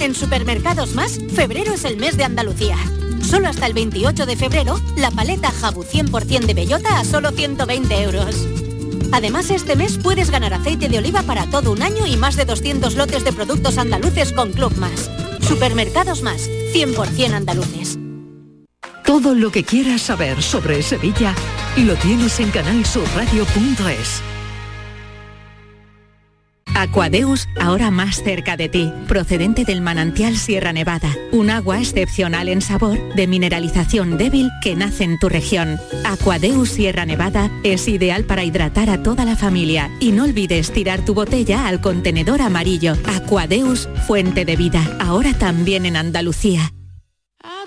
En Supermercados Más, febrero es el mes de Andalucía. Solo hasta el 28 de febrero, la paleta Jabu 100% de bellota a solo 120 euros. Además, este mes puedes ganar aceite de oliva para todo un año y más de 200 lotes de productos andaluces con Club Más. Supermercados Más, 100% andaluces. Todo lo que quieras saber sobre Sevilla lo tienes en canalsurradio.es. Aquadeus, ahora más cerca de ti, procedente del manantial Sierra Nevada, un agua excepcional en sabor, de mineralización débil que nace en tu región. Aquadeus Sierra Nevada es ideal para hidratar a toda la familia y no olvides tirar tu botella al contenedor amarillo. Aquadeus, fuente de vida, ahora también en Andalucía.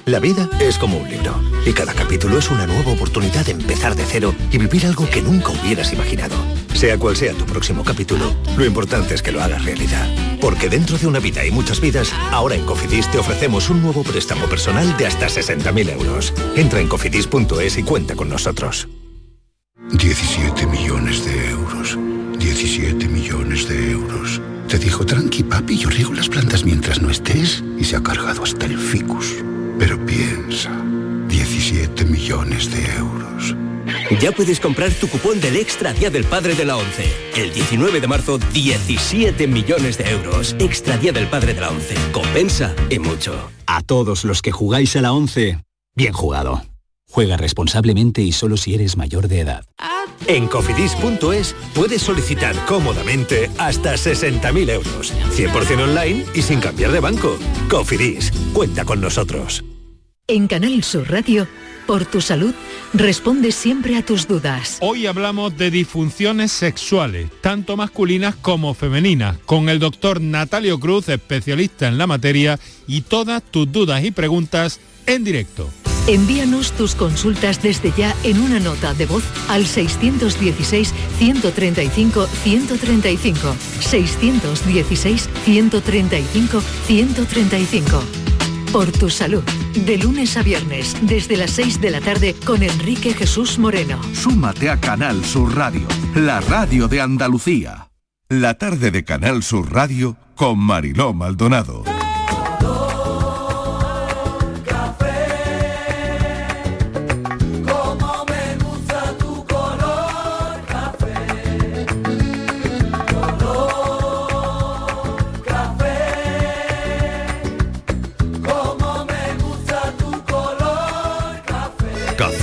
La vida es como un libro y cada capítulo es una nueva oportunidad de empezar de cero y vivir algo que nunca hubieras imaginado. Sea cual sea tu próximo capítulo, lo importante es que lo hagas realidad. Porque dentro de una vida y muchas vidas, ahora en Cofidis te ofrecemos un nuevo préstamo personal de hasta 60.000 euros. Entra en cofidis.es y cuenta con nosotros. 17 millones de euros. 17 millones de euros. Te dijo, tranqui papi, yo riego las plantas mientras no estés y se ha cargado hasta el ficus. Pero piensa, 17 millones de euros. Ya puedes comprar tu cupón del Extra Día del Padre de la ONCE. El 19 de marzo, 17 millones de euros. Extra Día del Padre de la ONCE. Compensa y mucho. A todos los que jugáis a la 11, bien jugado. Juega responsablemente y solo si eres mayor de edad. En cofidis.es puedes solicitar cómodamente hasta 60.000 euros. 100% online y sin cambiar de banco. Cofidis, cuenta con nosotros. En Canal Sur Radio, por tu salud, responde siempre a tus dudas. Hoy hablamos de disfunciones sexuales, tanto masculinas como femeninas, con el doctor Natalio Cruz, especialista en la materia, y todas tus dudas y preguntas en directo. Envíanos tus consultas desde ya en una nota de voz al 616-135-135. 616-135-135. Por tu salud. De lunes a viernes, desde las 6 de la tarde, con Enrique Jesús Moreno. Súmate a Canal Sur Radio, la radio de Andalucía. La tarde de Canal Sur Radio con Mariló Maldonado.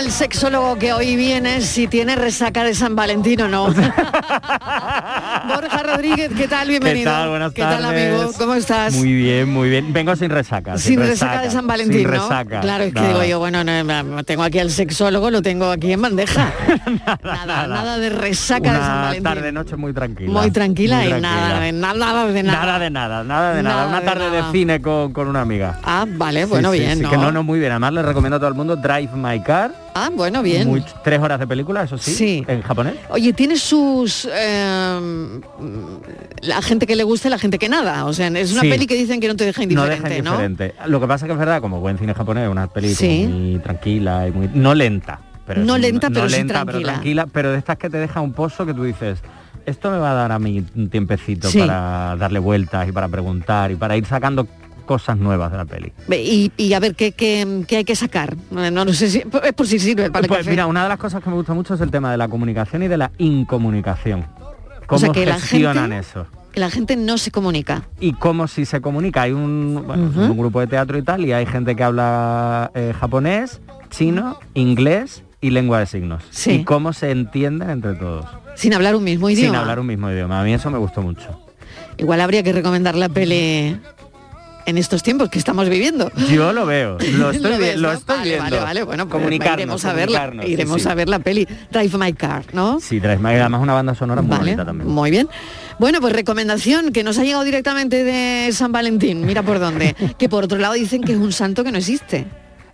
al sexólogo que hoy viene si tiene resaca de San Valentín o no. Borja Rodríguez, ¿qué tal? Bienvenido. ¿Qué tal? Buenas ¿Qué tal, tardes. amigo? ¿Cómo estás? Muy bien, muy bien. Vengo sin resaca. Sin, resaca, de San Valentín, sin ¿no? resaca. Claro, es que Nada. digo yo, bueno, no, tengo aquí al sexólogo, lo tengo aquí en bandeja. nada, nada, de resaca de San Valentín. tarde noche muy tranquila. Muy tranquila Muy y tranquila. nada, de nada, nada de nada. Nada de nada, nada de nada. Una de tarde de, cine con, con una amiga. Ah, vale, bueno, sí, bien, sí, ¿no? Que no, no, muy bien. Además le recomiendo a todo el mundo Drive My Car. Ah, bueno, bien. Muy- tres horas de película, eso sí. Sí. En japonés. Oye, tiene sus... eh, la gente que le gusta y la gente que nada. O sea, es una Sí. peli que dicen que no te deja no indiferente, deja ¿no? indiferente. Lo que pasa que es verdad, como buen cine japonés, una peli Sí. muy tranquila y muy... No lenta. Pero No es- lenta, pero sí lenta, pero tranquila. tranquila, pero de estas que te deja un pozo que tú dices, esto me va a dar a mí un tiempecito Sí. para darle vueltas y para preguntar y para ir sacando cosas nuevas de la peli. Y, y a ver, ¿qué, qué, qué hay que sacar? No, no sé si... Es por si sirve para el Pues café. mira, una de las cosas que me gusta mucho es el tema de la comunicación y de la incomunicación. ¿Cómo sea, que la gestionan gente- eso? Que la gente no se comunica. y cómo si se comunica. Hay un, bueno, un grupo de teatro y tal, y hay gente que habla eh, japonés chino, inglés y lengua de signos. Sí. Y cómo se entienden entre todos. Sin hablar un mismo idioma. Sin hablar un mismo idioma. A mí eso me gustó mucho. Igual habría que recomendar la peli en estos tiempos que estamos viviendo. Yo lo veo, lo estoy, ves, lo ¿no? estoy Vale, viendo. Vale, vale, bueno, pues comunicarnos, iremos a verla, sí, iremos sí. a ver la peli Drive My Car, ¿no? Sí, Drive My- además una banda sonora muy Vale, bonita también. Muy bien. Bueno, pues recomendación que nos ha llegado directamente de San Valentín, mira por dónde. que por otro lado dicen que es un santo que no existe.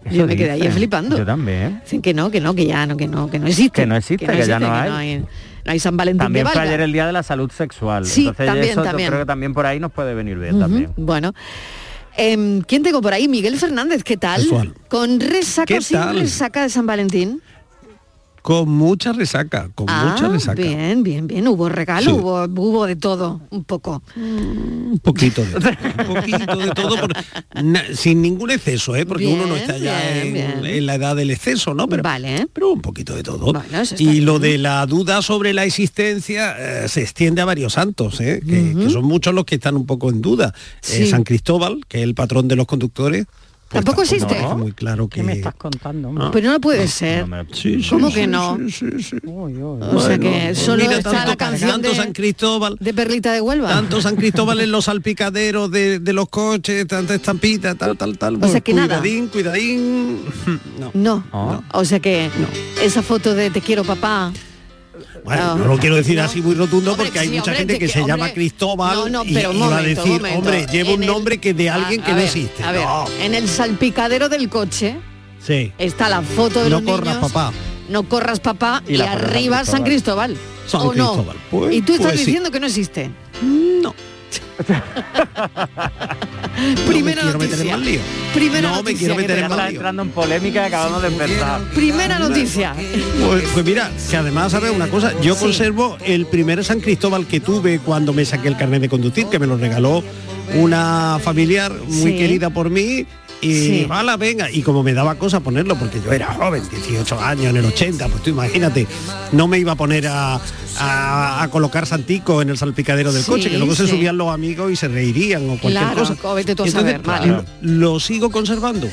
Yo Eso me quedé ahí flipando. Yo también. Dicen que no, que no, que ya no, que no, que no existe. Que no existe, que ya no hay. no hay San Valentín También que fue valga. ayer el día de la salud sexual. Sí, Entonces también, eso yo también. creo que también por ahí nos puede venir bien también. Bueno. Em, ¿Quién tengo por ahí? Miguel Fernández, ¿qué tal? Casual. ¿Con resaca ¿Qué sin tal? resaca de San Valentín? Con mucha resaca, con Ah, mucha resaca. bien, bien, bien. Hubo regalo, Sí. hubo, hubo de todo, un poco. Un poquito de todo, un poquito de todo, por- na- sin ningún exceso, ¿eh? porque uno no está ya bien, en, bien. en la edad del exceso, ¿no? Pero, vale. pero un poquito de todo. Bueno, y lo de la duda sobre la existencia eh, se extiende a varios santos, ¿eh? que, que son muchos los que están un poco en duda. Eh. San Cristóbal, que es el patrón de los conductores. Pues ¿Tampoco existe? parece muy claro que... ¿Qué me estás contando? Ah. Pero no puede ser. Sí, sí, ¿Cómo sí, que no? sí, sí, sí. O sea Bueno, que pues solo mira, está tanto- la canción tanto de, San Cristóbal, de Perlita de Huelva. tanto San Cristóbal en los salpicaderos de, de los coches, tanta estampita, tal, tal, tal. O sea que nada. cuidadín, cuidadín. No. No. O sea que esa foto de te quiero papá. Bueno, No. no lo quiero decir así muy rotundo porque hay sí, mucha hombre, gente te que que- se hombre, llama Cristóbal no, no, y, pero un y va a decir, momento. hombre, lleva un el- nombre que de alguien A- que a no ver, existe. A ver, No. en el salpicadero del coche Sí. está la foto de No los corras, niños. papá. No corras papá y, Y la foto de San arriba San Cristóbal. San ¿O no? Cristóbal. Pues- y tú estás pues sí. diciendo que no existe. No. Primera no me quiero meter en noticia. lío. Primera no me noticia quiero que meter en Está lío. entrando en polémica y acabamos de empezar. Primera noticia. Pues, pues mira, que además, ¿sabes una cosa? Yo conservo el primer San Cristóbal que tuve cuando me saqué el carnet de conducir, que me lo regaló una familiar muy Sí. querida por mí. Y Sí. ¡hala, venga, y como me daba cosa ponerlo, porque yo era joven, 18 años, en el 80, pues tú imagínate, no me iba a poner a, a- a colocar Santico en el salpicadero del Sí, coche, que luego se subían los amigos y se reirían o cualquier Claro, cosa. co- vete tú a Entonces, saber, vale. lo, lo sigo conservando,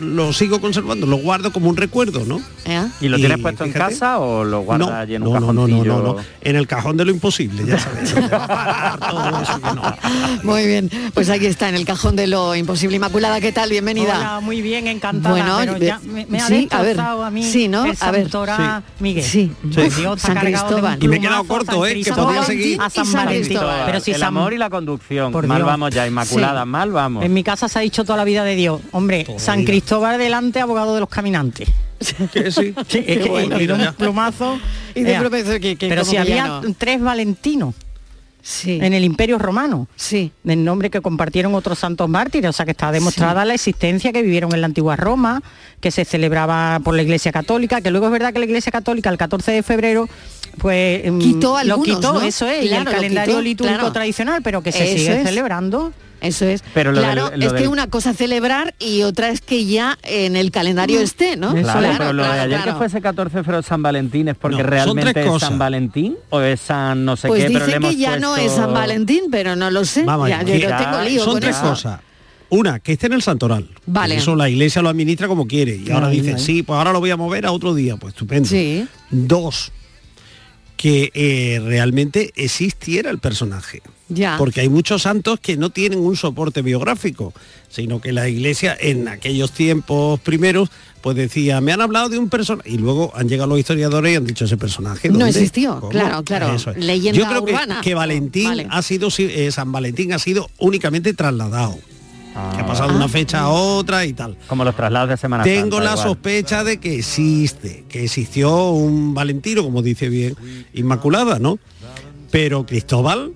lo sigo conservando, lo guardo como un recuerdo, ¿no? ¿Eh? ¿Y lo Y tienes puesto en casa o lo guardas No, allí en no, un no, no, cajoncillo? no, no, no. En el cajón de lo imposible, ya sabes. donde va a parar todo eso que no. Muy bien, pues aquí está en el cajón de lo imposible. Inmaculada, ¿qué tal? Bienvenida. Hola, muy bien, encantada. Bueno, pero ya me, me ha sí, a ver, a, mí sí, ¿no? el A ver. Sí. Miguel. Sí. Por Dios, San Cristóbal. Y me he quedado corto, ¿eh? Que podía seguir. A San San Valentín. Cristóbal. Pero si el San- amor y la conducción. Por mal Dios. vamos ya, Inmaculada, Sí. mal vamos. En mi casa se ha dicho toda la vida de Dios. Hombre, San Cristóbal delante, abogado de los caminantes. Que sí. Sí, es que bueno. he ido un plumazo. Y de profesor que, que Pero si había no. tres Valentinos Sí. en el Imperio Romano. Sí. del nombre que compartieron otros santos mártires, o sea que está demostrada la existencia que vivieron en la antigua Roma, que se celebraba por la Iglesia Católica, que luego es verdad que la Iglesia Católica el 14 de febrero pues em, Quitó lo algunos, quitó, ¿no? eso es, y el lo calendario quitó, litúrgico claro. tradicional, pero que se Eso sigue es. celebrando. Eso es. Pero lo claro, del- lo es que una cosa celebrar y otra es que ya en el calendario esté, ¿no? Claro, pero lo de claro, ayer claro. que fuese 14 de febrero San Valentín es porque No, realmente es. San Valentín o es San no sé Pues qué, pero le dice hemos que ya no es San Valentín, pero no lo sé. Vamos, ya, a yo tengo lío son con tres eso. cosas. Una, que esté en el santoral. Vale. Eso la iglesia lo administra como quiere. Y ahora Ay, dice, ay. sí, pues ahora lo voy a mover a otro día. Pues estupendo. Sí. Dos, que eh, realmente existiera el personaje. Ya. Porque hay muchos santos que no tienen un soporte biográfico, sino que la iglesia en aquellos tiempos primeros, pues decía, me han hablado de un personaje, y luego han llegado los historiadores y han dicho ese personaje. No ¿dónde? existió, ¿Cómo?". claro, claro. Eso es. Leyenda Yo creo que- urbana. que, Valentín Vale. ha sido, eh, San Valentín ha sido únicamente trasladado. Que ha pasado de Ah. una fecha a otra y tal. Como los traslados de Semana Tengo Santa, la igual. sospecha de que existe, que existió un Valentino, como dice bien Inmaculada, ¿no? Pero Cristóbal,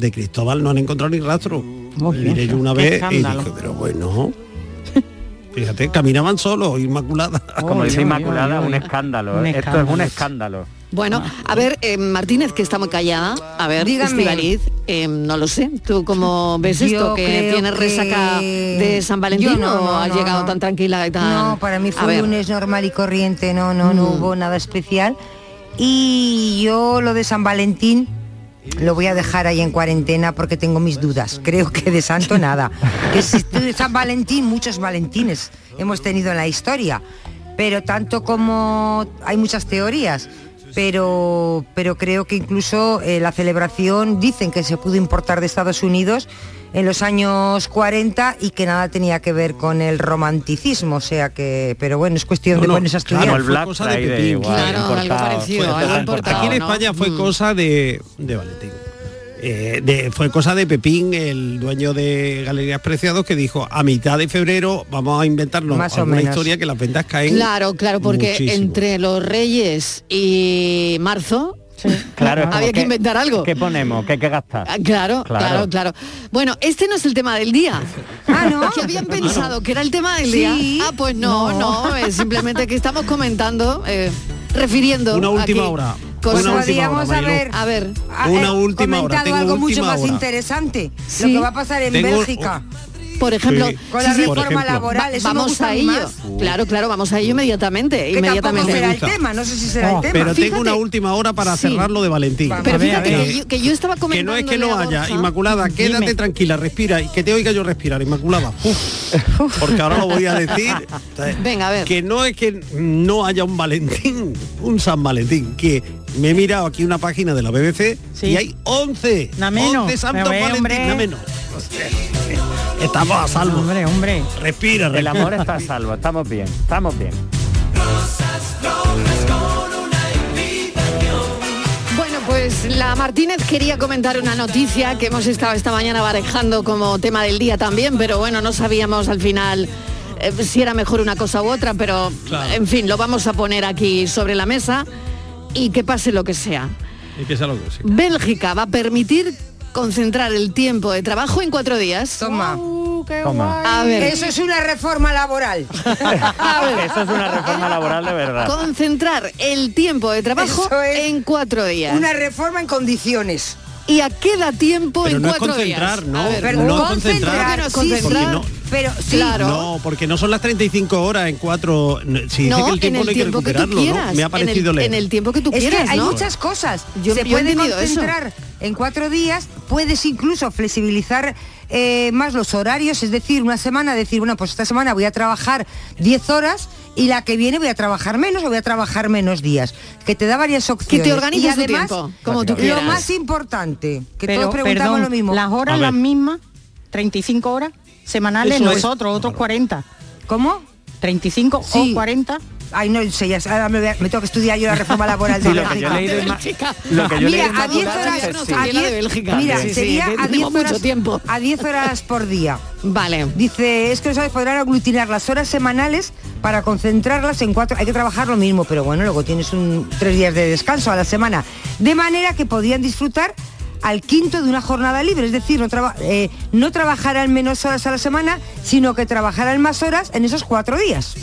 de Cristóbal no han encontrado ni rastro. Bien. Miré yo una vez y dije, pero bueno. Fíjate, caminaban solos, Inmaculada. Como dice Inmaculada, un escándalo. Un ¿eh? Esto es un escándalo. Bueno, a ver, eh, Martínez, que está muy callada. A ver, Dígame. Eh, no lo sé. ¿Tú cómo ves esto? ¿Que tienes que- resaca de San Valentín Yo no, o no, has no, llegado no. tan tranquila y tan...? No, para mí A fue ver, un lunes normal y corriente, no, no, no Mm. hubo nada especial. Y yo lo de San Valentín lo voy a dejar ahí en cuarentena porque tengo mis dudas. Creo que de santo nada. Que si San Valentín, muchos Valentines hemos tenido en la historia. pero tanto como hay muchas teorías, pero, pero creo que incluso eh, la celebración dicen que se pudo importar de Estados Unidos en los años 40 y que nada tenía que ver con el romanticismo, o sea que, pero bueno, es cuestión No, de no, ponerse a estudiar. claro, fue cosa de Pepín. Claro, algo parecido, algo importado, Aquí en ¿no? España fue Mm. cosa de, de Valentín. Eh, de- fue cosa de Pepín, el dueño de Galerías Preciados, que dijo a mitad de febrero vamos a inventarnos Más o menos. historia que las ventas caen. Claro, claro, porque muchísimo. entre los Reyes y marzo Claro, había que inventar algo. ¿Qué ponemos? ¿Qué hay que gastar? Ah, Claro, claro, claro, Bueno, este no es el tema del día. Ah, ¿no? Que habían pensado que era el tema del Sí. día. Ah, pues no, no, No. es simplemente que estamos comentando, eh, refiriendo. Una última aquí hora. hora, Podríamos haber, A ver, Una eh, última hora, comentado tengo algo mucho más hora. interesante, Sí. lo que va a pasar en Tengo- Bélgica. Por ejemplo, Sí. Con la sí, reforma ejemplo. laboral, eso vamos a ello. más. Claro, claro, vamos a ello inmediatamente, Que inmediatamente. será el gusta. tema, no sé si será Oh, el tema. Pero tengo una última hora para Sí. cerrar lo de Valentín. Pero A ver, fíjate a ver. que yo, que yo estaba Que comentando no es que no haya, Inmaculada, quédate Dime. tranquila, respira y que te oiga yo respirar, Inmaculada. Uf, porque ahora lo voy a decir. Venga, a ver. Que no es que no haya un Valentín, un San Valentín, que me he mirado aquí una página de la BBC Sí. y hay 11, Na menos. 11 santos Me ve, Valentín, hombre. na menos. Estamos a salvo. Hombre, hombre. Respira, El respira. amor está a salvo, estamos bien, estamos bien. Bueno, pues la Martínez quería comentar una noticia que hemos estado esta mañana barajando como tema del día también, pero bueno, no sabíamos al final eh, si era mejor una cosa u otra, pero Claro. en fin, lo vamos a poner aquí sobre la mesa y que pase lo que sea. Y que sea lo que sea. Bélgica va a permitir concentrar el tiempo de trabajo en cuatro días. Toma. Toma. A ver, Eso es una reforma laboral. Eso es una reforma laboral de verdad. concentrar el tiempo de trabajo es en cuatro días. Una reforma en condiciones. ¿Y a qué da tiempo Pero en no es cuatro concentrar, días? no. A ver, Pero no concentrar, concentrar. ¿Por qué no es sí, concentrar? Pero sí, Claro. No, porque no son las 35 horas en cuatro. no, Si dice no, que el tiempo en el no hay que tiempo que tú recuperarlo, quieras. ¿no? Me ha en parecido el, leer. en el tiempo que tú es quieras, que hay ¿no? muchas cosas. Yo- Se yo puede entendido eso. concentrar en cuatro días, puedes incluso flexibilizar eh, más los horarios, es decir, una semana, decir, bueno, pues esta semana voy a trabajar 10 horas y la que viene voy a trabajar menos o voy a trabajar menos días. Que te da varias opciones. te organices y tu además, tiempo, como tú quieras. Lo más importante, que Pero, todos preguntamos perdón, lo mismo. las horas las mismas, 35 horas semanales, Eso es. nosotros, otros 40. ¿Cómo? 35 Sí. o 40. Ay, no sé, ya ahora me, a- me tengo que estudiar yo la reforma laboral de Sí, lo que yo he Bélgica. Mira, a 10 Maculata horas, es que no sí. sé. a la de 10 Bélgica. Mira, Sí, sí, sería a 10 tenemos mucho horas, tiempo. a 10 horas por día. Vale. Dice, es que los sabes podrán aglutinar las horas semanales para concentrarlas en cuatro. Hay que trabajar lo mismo, pero bueno, luego tienes un tres días de descanso a la semana. De manera que podrían disfrutar al quinto de una jornada libre, es decir, no, traba- eh, no trabajarán menos horas a la semana, sino que trabajarán más horas en esos cuatro días.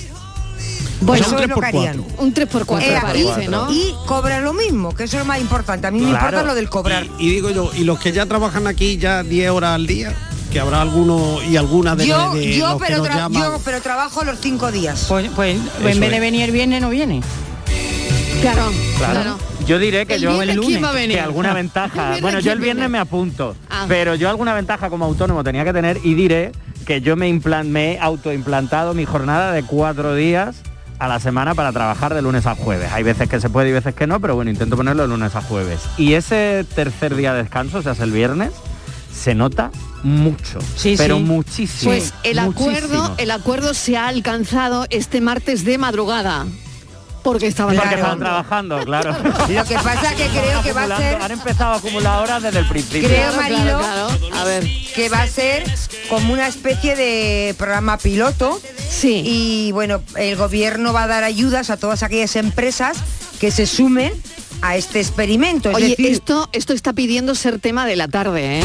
Bueno, Eso es lo que harían. un 3x4 Eh, parece, y, ¿no? y cobran lo mismo, que eso es lo más importante. A mí me importa lo del cobrar. Y, y digo yo, y los que ya trabajan aquí ya 10 horas al día, que habrá algunos y algunas de, Yo, de yo, los que pero nos tra- llaman. yo, pero trabajo los cinco días. Pues, pues en vez de venir el viernes no viene. Claro, Claro. Yo diré que ¿El yo el lunes, va a venir? que alguna ¿El ventaja, bueno, yo el viernes viene? me apunto, Ah. pero yo alguna ventaja como autónomo tenía que tener y diré que yo me, implan- me he autoimplantado mi jornada de cuatro días a la semana para trabajar de lunes a jueves. Hay veces que se puede y veces que no, pero bueno, intento ponerlo de lunes a jueves. Y ese tercer día de descanso, o sea, es el viernes, se nota mucho, Sí, pero sí. muchísimo. Pues el acuerdo, el acuerdo se ha alcanzado este martes de madrugada. Porque estaban Porque Claro. estaban trabajando, claro. Lo que pasa que creo que va a ser Han empezado a acumular horas desde el principio. Creo, Marilo, claro, claro. A ver. que va a ser como una especie de programa piloto. Sí. Y bueno, el gobierno va a dar ayudas a todas aquellas empresas que se sumen a este experimento. Es Oye, decir, esto, esto está pidiendo ser tema de la tarde, ¿eh?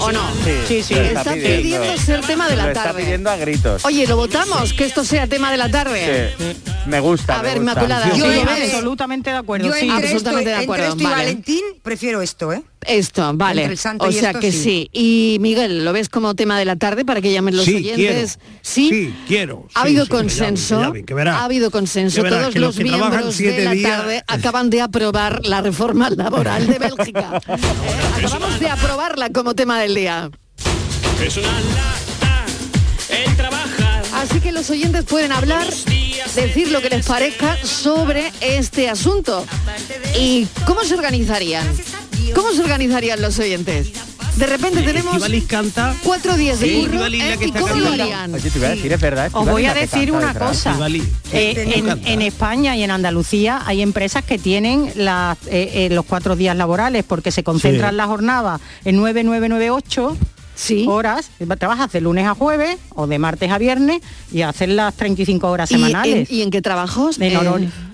¿O no? Sí, sí, Está pidiendo ser tema de la Lo está tarde. pidiendo a gritos. Oye, ¿lo votamos? Que esto sea tema de la tarde. Sí. Me gusta. A me ver, gusta. Inmaculada, Yo ¿sí entre-? Absolutamente de acuerdo. yo sí. entre, esto, absolutamente de entre acuerdo, esto y vale. Valentín prefiero esto, ¿eh? Esto, vale. Entre el santo o y sea esto, que sí. sí. Y Miguel, ¿lo ves como tema de la tarde para que llamen los Sí, oyentes? quiero. Sí. Sí, quiero. Ha Sí, habido sí, que consenso. llamen, que llamen, que verá. ha habido consenso. Que verá, Todos que los los que trabajan miembros de la días- tarde acaban de aprobar la reforma laboral de Bélgica. Eh, Acabamos de aprobarla como tema del día. Es una lata el trabajar. Así que los oyentes pueden hablar decir lo que les parezca sobre este asunto. ¿Y cómo se organizarían? ¿Cómo se organizarían los oyentes? De repente tenemos canta. cuatro días de Sí, ¿eh? que ¿y está cómo lo harían? Oye, te iba a decir, es verdad. Os voy a decir una detrás. cosa. Estivali, Eh, en, España y en Andalucía hay empresas que tienen las, eh, eh, los cuatro días laborales porque se concentran Sí. la jornada en 9, 9, 9, 8 horas. Trabajas de lunes a jueves o de martes a viernes y hacer las 35 horas ¿Y en- semanales. ¿Y en qué trabajos? En Eh,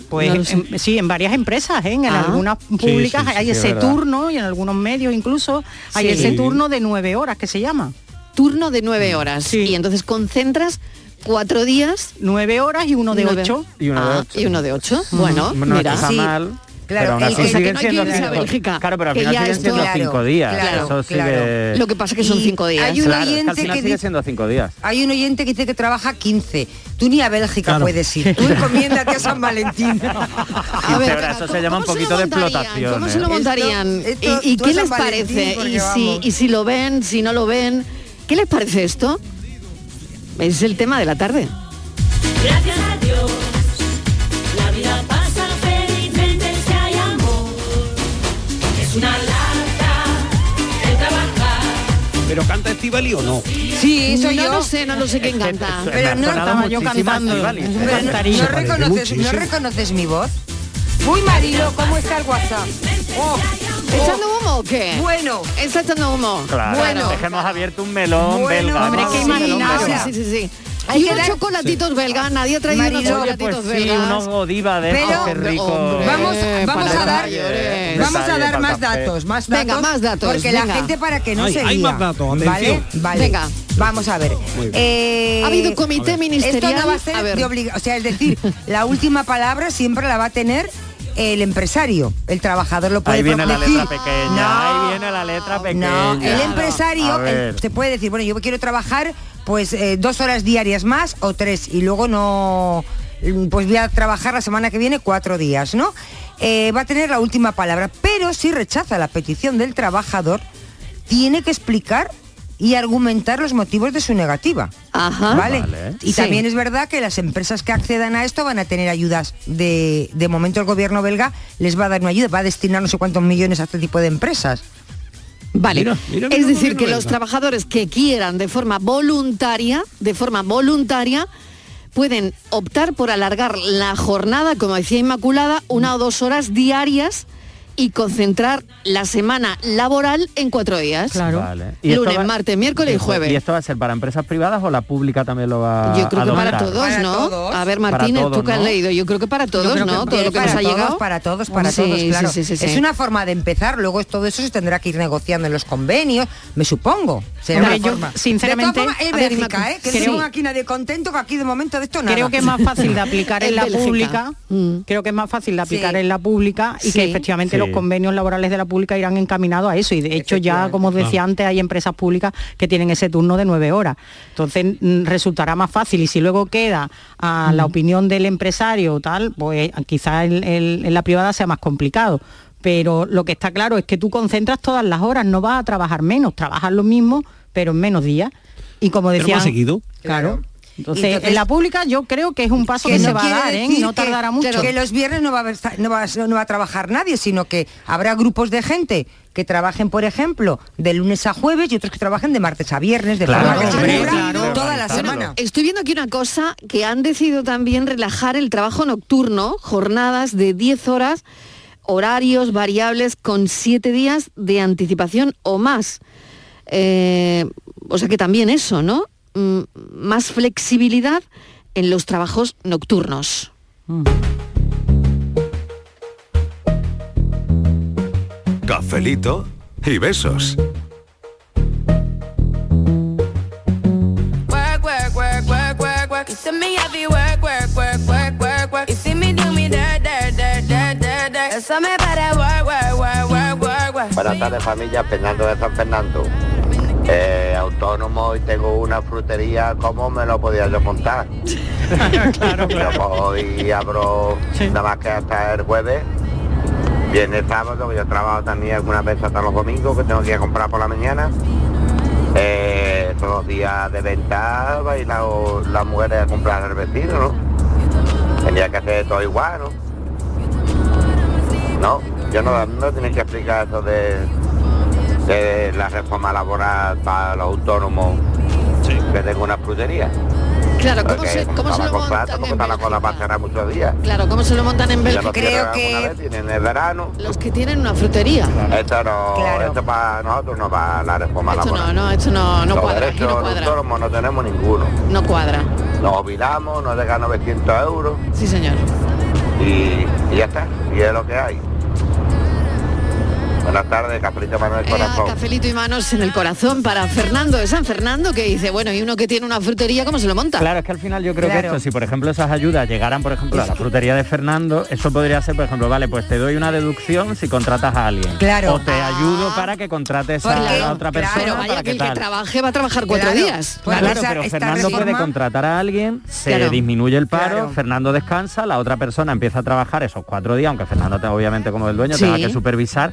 pues no en- sí, en varias empresas, ¿eh? en Ah. algunas públicas sí, sí, hay es ese verdad. turno y en algunos medios incluso hay ese Sí. turno de nueve horas que se llama. Turno de nueve horas. Y entonces concentras cuatro días. Nueve horas y uno de Nueve- ocho. Y uno de Ah, ocho. y uno de ocho. Bueno, no mira. está mal. Pero aún el así que- siguen que no siendo a cinco- Bélgica, Claro, pero al final siguen esto- siendo Claro, cinco días. claro, Eso sigue... claro. Lo que pasa es que son Y cinco días. hay un Claro, es que al oyente final que sigue dice- siendo cinco días. Hay un oyente que dice que trabaja 15. Tú ni a Bélgica Claro. puedes ir. Tú encomiéndate a San Valentín. 15 horas, eso se llama un poquito de explotación. ¿Cómo se lo ¿eh? montarían? esto- ¿Y, qué a San les Valentín, parece? ¿Y si, y si lo ven, si no lo ven? ¿Qué les parece esto? Es el tema de la tarde. Gracias a Dios, ¿Pero canta Estivali o no? Sí, eso no yo. lo sé, no lo sé quién canta. Pero no, Estaba yo cantando. No, reconoces, ¿no reconoces mi voz? Uy, Marilo, ¿cómo está el WhatsApp? Oh, ¿Echando humo o qué? Bueno. ¿Está echando humo? Claro, bueno. es que hemos abierto un melón Bueno, belga. hombre, imaginar. belga. Sí, sí, sí. Sí. Hay Hay que unos dar- chocolatitos belgas, nadie ha traído unos chocolatitos pues sí, belgas. unos godiva de estos, Pero, qué rico. hombre, Vamos, a dar, mayores. vamos a dar más datos, más datos. Venga, más datos, Porque venga. la gente para que no Hay- se hay más datos, ¿Vale? Venga. Vamos a ver. Eh, Ha habido comité ministerial. Esto no va a ser A de obliga- O sea, es decir, la última palabra siempre la va a tener el empresario. El trabajador lo puede Ahí viene la decir. letra pequeña, No. ahí viene la letra pequeña. No, el empresario el- se puede decir, bueno, yo quiero trabajar pues eh, dos horas diarias más o tres y luego no, mm, pues voy a trabajar la semana que viene cuatro días, ¿no? Eh, va a tener la última palabra, pero si rechaza la petición del trabajador, tiene que explicar y argumentar los motivos de su negativa. Ajá. ¿Vale? Vale. Y Sí. también es verdad que las empresas que accedan a esto van a tener ayudas. De, de momento el gobierno belga les va a dar una ayuda, va a destinar no sé cuántos millones a este tipo de empresas. Vale, Mira, mira, mira es decir, que los trabajadores que quieran de forma voluntaria, de forma voluntaria, pueden optar por alargar la jornada, como decía Inmaculada, una o dos horas diarias y concentrar la semana laboral en cuatro días. Claro. Vale. ¿Y Lunes, va- martes, miércoles y jueves. ¿Y esto va a ser para empresas privadas o la pública también lo va Yo creo a que para todos, Para ¿no? todos. A ver, Martínez, todos, tú que has ¿no? leído, yo creo que para todos, que ¿no? Todo lo que para nos ha todos, llegado. Para todos, para Sí, todos, claro. sí, sí, sí. Es una forma de empezar, luego todo eso se tendrá que ir negociando en los convenios, me supongo. Será Hombre, una yo, forma. sinceramente, a es Bélgica, ¿eh? Que creo- no aquí nadie contento, que aquí de momento de esto nada. Creo que es más fácil de aplicar en la pública. Mm. Creo que es más fácil de aplicar en la pública y que efectivamente Sí. Los convenios laborales de la pública irán encaminados a eso. Y de hecho ya, como os decía antes, hay empresas públicas que tienen ese turno de nueve horas. Entonces mm, resultará más fácil. Y si luego queda a la opinión del empresario o tal, pues quizás en, en- en la privada sea más complicado. Pero lo que está claro es que tú concentras todas las horas, no vas a trabajar menos, trabajas lo mismo, pero en menos días. Y como Pero decía... más seguido. Claro. Entonces, Entonces- en la pública yo creo que es un paso que, no se va a dar, ¿eh? No que- tardará mucho. Que los viernes no va, a haber- no, va, no va a trabajar nadie, sino que habrá grupos de gente que trabajen, por ejemplo, de lunes a jueves y otros que trabajen de martes a viernes, de Claro, forma que hombre, claro. toda la semana. Estoy viendo aquí una cosa que han decidido también relajar el trabajo nocturno, jornadas de 10 horas, horarios variables con 7 días de anticipación o más. Eh, o sea que también eso, ¿no? Mm, más flexibilidad en los trabajos nocturnos. Cafelito y besos. Buenas tardes familia, Fernando de San Fernando. Eh, autónomo y tengo una frutería, ¿cómo me lo podía yo montar? claro, Yo cojo y abro nada más que hasta el jueves. Viene sábado, que yo trabajo también algunas veces hasta los domingos, que tengo que ir a comprar por la mañana. Eh, todos los días de venta la- las mujeres a comprar el vestido, ¿no? Tenía que hacer todo igual, ¿no? No, yo no, no tenía que explicar eso de, de la reforma laboral para los autónomos que tengo una frutería. Claro, ¿cómo Porque se, como cómo se lo montan en cerrar muchos días. Claro, ¿cómo se lo montan en Bélgica? vez, tienen el verano. Los que tienen una frutería. Esto no, esto para nosotros no para la reforma Esto laboral. no, no, esto no, no Los cuadra, aquí derechos no cuadra. autónomos no tenemos ninguno. No cuadra. Nos jubilamos, nos dejan 900 euros Sí, señor. y, y ya está. Y es lo que hay. Buenas tardes, Cafelito Manuel Eh, Corazón. cafelito y manos en el corazón para Fernando de San Fernando que dice, bueno, y uno que tiene una frutería, ¿cómo se lo monta? Claro, es que al final yo creo que esto, si por ejemplo esas ayudas llegaran, por ejemplo, a la frutería de Fernando, eso podría ser, por ejemplo, vale, pues te doy una deducción si contratas a alguien. Claro. O te ayudo para que contrates a otra persona. Pero vaya para que el trabaje va a trabajar cuatro Claro, días. Claro, pero Fernando puede contratar a alguien, se Claro. disminuye el paro, Claro. Fernando descansa, la otra persona empieza a trabajar esos cuatro días, aunque Fernando te- obviamente como el dueño Sí. tenga que supervisar.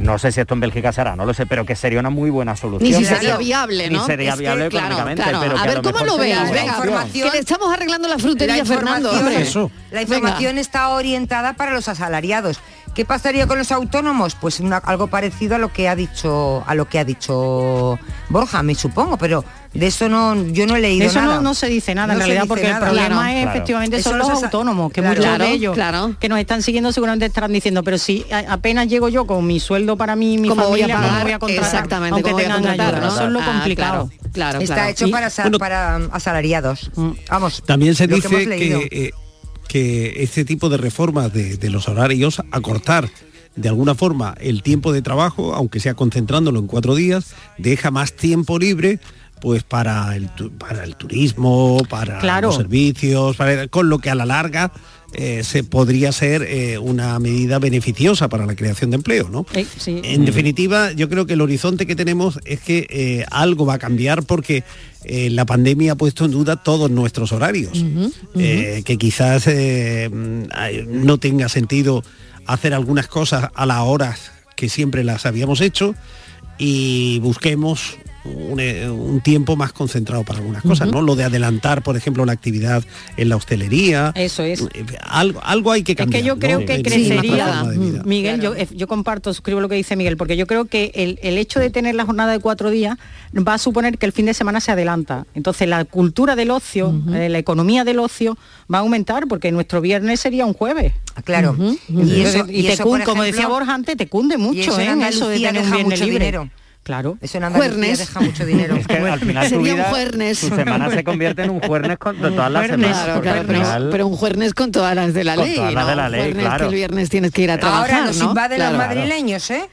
No sé si esto en Bélgica se hará, no lo sé, pero que sería una muy buena solución. Ni si sería viable, ¿no? Ni sería Es que, viable claro, económicamente, claro. pero A que ver, lo ¿cómo lo veis? Venga, que le estamos arreglando la frutería, La Fernando. hombre. La información está orientada para los asalariados. ¿Qué pasaría con los autónomos? Pues una- algo parecido a lo que ha dicho a lo que ha dicho Borja, me supongo, pero de eso no yo no he leído Eso nada. no, no se dice nada en No realidad porque nada. el problema Claro. es Claro. efectivamente Eso son los autónomos, que Claro. muchos Claro, de ellos claro. que nos están siguiendo seguramente estarán diciendo, pero si a- apenas llego yo con mi sueldo para mí, mi ¿Cómo voy a familia, ¿cómo pagar? voy a contratar? Exactamente, aunque ¿cómo voy a tengan contratar, ayuda. no? Eso es lo Ah, complicado. claro, claro, Está claro. hecho Y- para, bueno, para asalariados. Vamos. También se lo que dice hemos leído. que, eh, que este tipo de reformas de, de los horarios, acortar de alguna forma el tiempo de trabajo, aunque sea concentrándolo en cuatro días, deja más tiempo libre pues para el, para el turismo, para Claro. los servicios, para- con lo que a la larga eh, se podría ser eh, una medida beneficiosa para la creación de empleo, ¿no? Sí. En definitiva, yo creo que el horizonte que tenemos es que eh, algo va a cambiar porque eh, la pandemia ha puesto en duda todos nuestros horarios. Eh, que quizás eh, no tenga sentido hacer algunas cosas a las horas que siempre las habíamos hecho y busquemos un, eh, un tiempo más concentrado para algunas cosas. ¿no? Lo de adelantar, por ejemplo, la actividad en la hostelería. Eso es. Eh, Algo, algo hay que Es cambiar. que yo creo ¿no? que crecería. Miguel, yo, eh, yo comparto, suscribo lo que dice Miguel, porque yo creo que el, el hecho de tener la jornada de cuatro días va a suponer que el fin de semana se adelanta. Entonces la cultura del ocio, eh, la economía del ocio va a aumentar porque nuestro viernes sería un jueves. Claro. Y, Y eso- y y te eso, cun- por como decía Borja antes, te cunde mucho y eso ¿eh? en en eso de tener un viernes libre. dinero. Claro. Eso en Andalucía Juernes. deja mucho dinero. Es que al final tu Sería un vida, juernes. tu semana se convierte en un juernes con de todas las Juernes, semanas. claro, claro, pero, final- pero un jueves con todas las de la Con ley. todas las ¿no? de la Un ley, jueves claro. que el viernes tienes que ir a trabajar, Ahora nos ¿no? invaden Claro. los madrileños, ¿eh?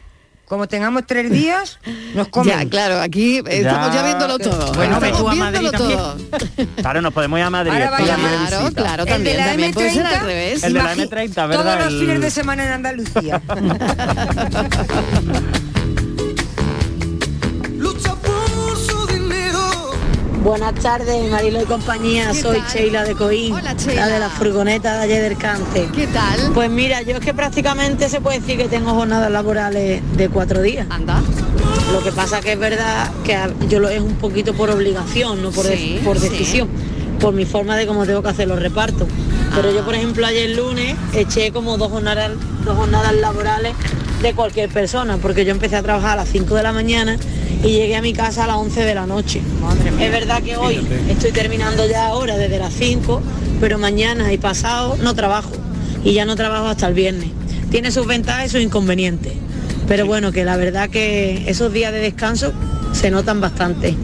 Como tengamos tres días, nos comen. Ya, claro, aquí estamos ya viéndolo todo. Bueno, ve estamos tú a Madrid también. todo. Claro, nos podemos ir a Madrid. Ahora vaya- Claro, visita. claro, El de también, la también puede ser al M30, revés. El de la imagi- M30, ¿verdad? Todos los fines de semana en Andalucía. Buenas tardes, Marilo y compañía. ¿Qué Soy tal? Sheila de Coín, Hola, Sheila. la de la furgoneta de ayer del Cante. ¿Qué tal? Pues mira, yo es que prácticamente se puede decir que tengo jornadas laborales de cuatro días. Anda. Lo que pasa que es verdad que yo lo es un poquito por obligación, no por, de- por sí. Por mi forma de cómo tengo que hacer los repartos. Pero Ah. yo, por ejemplo, ayer lunes eché como dos jornadas, dos jornadas laborales de cualquier persona, porque yo empecé a trabajar a las 5 de la mañana y llegué a mi casa a las 11 de la noche. Es verdad que hoy estoy terminando ya ahora desde las 5, pero mañana y pasado no trabajo y ya no trabajo hasta el viernes. Tiene sus ventajas y sus inconvenientes. Pero bueno, que la verdad que esos días de descanso se notan bastante.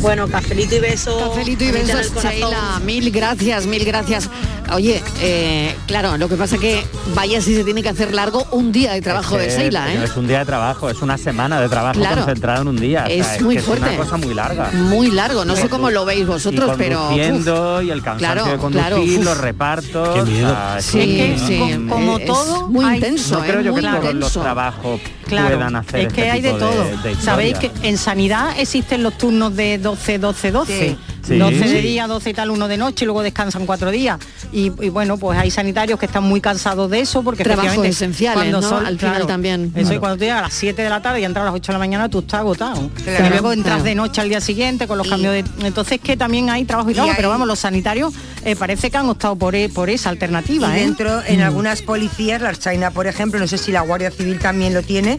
Bueno, cafelito y besos. Cafelito y besos. Sheila. Mil gracias, mil gracias. Oye, eh, claro, lo que pasa que vaya si se tiene que hacer largo un día de trabajo Es de Sheila, no ¿eh? Es un día de trabajo, es una semana de trabajo Claro. concentrado en un día. o sea, Es muy que fuerte. Es una cosa muy larga. Muy largo, no sé cómo lo veis vosotros, y pero... conduciendo, y el cansancio Claro, de conducir, claro, uf. los repartos. Qué miedo. o sea, es Sí, sí, como es todo, muy hay- intenso, no creo ¿eh? yo muy que todos los trabajos Claro, puedan hacer es que este hay de todo. de Sabéis que en sanidad existen los turnos de 12, 12, 12. Sí. 12 de día, 12 y tal, uno de noche, y luego descansan cuatro días. Y, y bueno, pues hay sanitarios que están muy cansados de eso porque esenciales, cuando ¿no? son- Al final claro, también. Eso y Claro. cuando tú llegas a las 7 de la tarde y entras a las 8 de la mañana, tú estás agotado. Claro. y luego entras Claro. de noche al día siguiente con los cambios de. Entonces que también hay trabajo y Y trabajo, pero vamos, los sanitarios eh, parece que han optado por, e- por esa alternativa. Y ¿eh? dentro, en Mm. algunas policías, la China, por ejemplo, no sé si la Guardia Civil también lo tiene,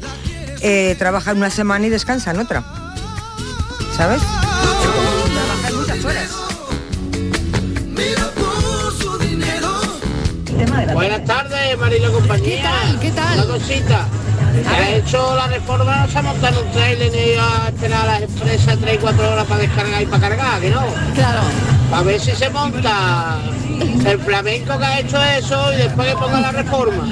eh, trabajan una semana y descansan otra. ¿Sabes? Buenas tardes, Marilo compañía. ¿Qué tal? ¿Qué tal? Una cosita. Ha hecho la reforma, no se ha montado en un trailer ni a esperar a las empresas 3 y 4 horas para descargar y para cargar, que no. Claro. A ver si se monta el flamenco que ha hecho eso y después que ponga la reforma.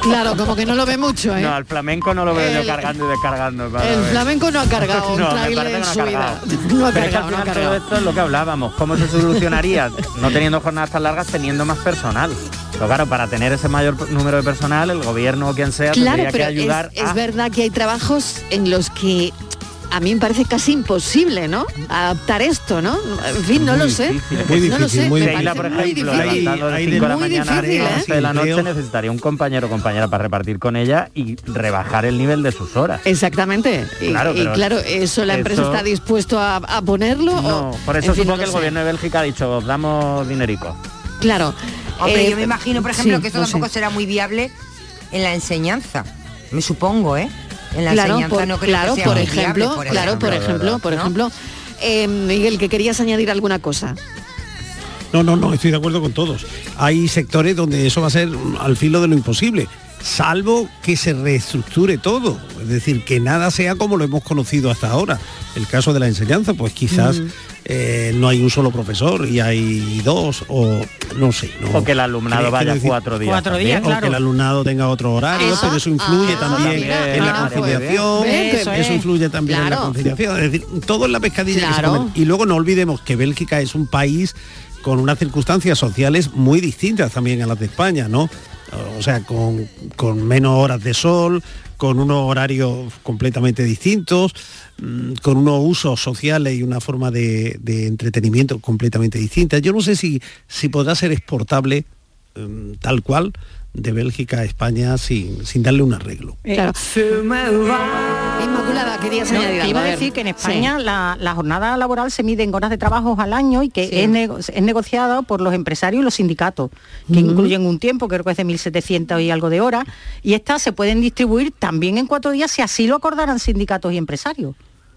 Claro, como que no lo ve mucho, ¿eh? No, al flamenco no lo veo yo cargando y descargando. el flamenco no ha cargado un No, parece en no ha su vida. cargado. No ha Pero es que cargado, al no ha final todo cargado. esto es lo que hablábamos, cómo se solucionaría no teniendo jornadas tan largas, teniendo más personal. Pero claro, para tener ese mayor número de personal, el gobierno o quien sea Claro, tendría que ayudar es, verdad que hay trabajos en los que a mí me parece casi imposible, ¿no? Adaptar esto, ¿no? En fin, no lo sé. no lo sé. me Seila, parece por muy ejemplo, difícil. levantando de 5 de la Muy mañana a difícil, ¿eh? 11 de la noche necesitaría un compañero o compañera para repartir con ella y rebajar el nivel de sus horas. Exactamente. Y Claro, y claro, eso la empresa eso- está dispuesto a, a ponerlo. No, o- por eso en fin, supongo no que el sé. gobierno de Bélgica ha dicho, os damos dinerico. Claro. Hombre, Eh, yo me imagino, por ejemplo, sí, que esto no tampoco sé. será muy viable en la enseñanza. Me supongo, ¿eh? En la claro, enseñanza por, no creo claro, que sea por ejemplo, viable, por claro, por ejemplo. por ¿no? ejemplo. Eh, Miguel, que querías añadir alguna cosa. No, no, no, estoy de acuerdo con todos. Hay sectores donde eso va a ser al filo de lo imposible, salvo que se reestructure todo, es decir, que nada sea como lo hemos conocido hasta ahora. El caso de la enseñanza, pues quizás eh, no hay un solo profesor y hay dos, o no sé. No. O que el alumnado vaya decir- cuatro días Cuatro días, O que el alumnado tenga otro horario, Eso. pero eso influye Ah, también mira, en la conciliación, eso, Eso es. influye también en la Claro. conciliación. Es decir, todo en la pescadilla que se Claro. comen. Y luego no olvidemos que Bélgica es un país con unas circunstancias sociales muy distintas también a las de España, ¿no? O sea, con, con menos horas de sol, con unos horarios completamente distintos, mm, con unos usos sociales y una forma de, entretenimiento completamente distinta. Yo no sé si, si podrá ser exportable mm, tal cual de Bélgica a España sin, sin darle un arreglo. Claro. Inmaculada, querías No, añadir que algo, iba a decir que en Sí. España la, la jornada laboral se mide en horas de trabajo al año y que Sí. es, nego- es negociada por los empresarios y los sindicatos, que Ujú. incluyen un tiempo, creo que es de 1.700 y algo de horas, y estas se pueden distribuir también en cuatro días si así lo acordaran sindicatos y empresarios.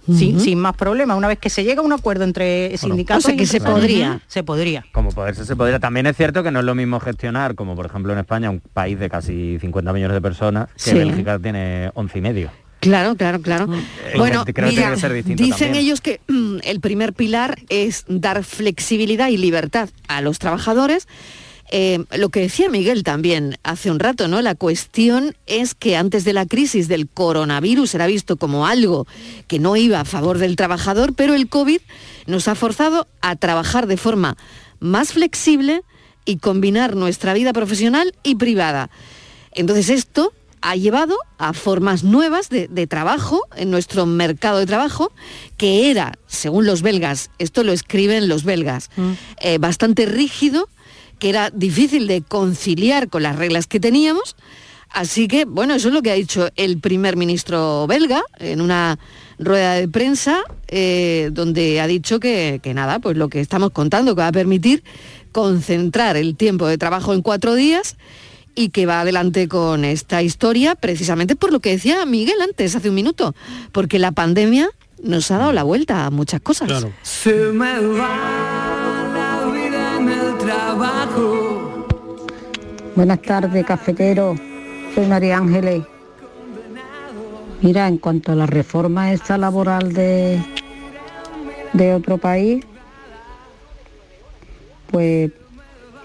Sin, Ujú. sin más problema, una vez que se llega a un acuerdo entre sindicatos O sea, y que se podría. Se podría. Como poderse se podría. También es cierto que no es lo mismo gestionar, como por ejemplo en España, un país de casi 50 millones de personas, que Sí. Bélgica tiene 11 y medio. Claro, claro, claro. Bueno, creo mira, que dicen también. ellos que mm, el primer pilar es dar flexibilidad y libertad a los trabajadores. Eh, lo que decía Miguel también hace un rato, ¿no? La cuestión es que antes de la crisis del coronavirus era visto como algo que no iba a favor del trabajador, pero el COVID nos ha forzado a trabajar de forma más flexible y combinar nuestra vida profesional y privada. Entonces esto ha llevado a formas nuevas de, de trabajo en nuestro mercado de trabajo, que era, según los belgas, esto lo escriben los belgas, eh, bastante rígido, que era difícil de conciliar con las reglas que teníamos. Así que, bueno, eso es lo que ha dicho el primer ministro belga en una rueda de prensa, eh, donde ha dicho que, que nada, pues lo que estamos contando, que va a permitir concentrar el tiempo de trabajo en cuatro días y que va adelante con esta historia precisamente por lo que decía Miguel antes, hace un minuto, porque la pandemia nos ha dado la vuelta a muchas cosas. Se me va Buenas tardes, cafetero. Soy María Ángeles. Mira, en cuanto a la reforma esta laboral de, de otro país, pues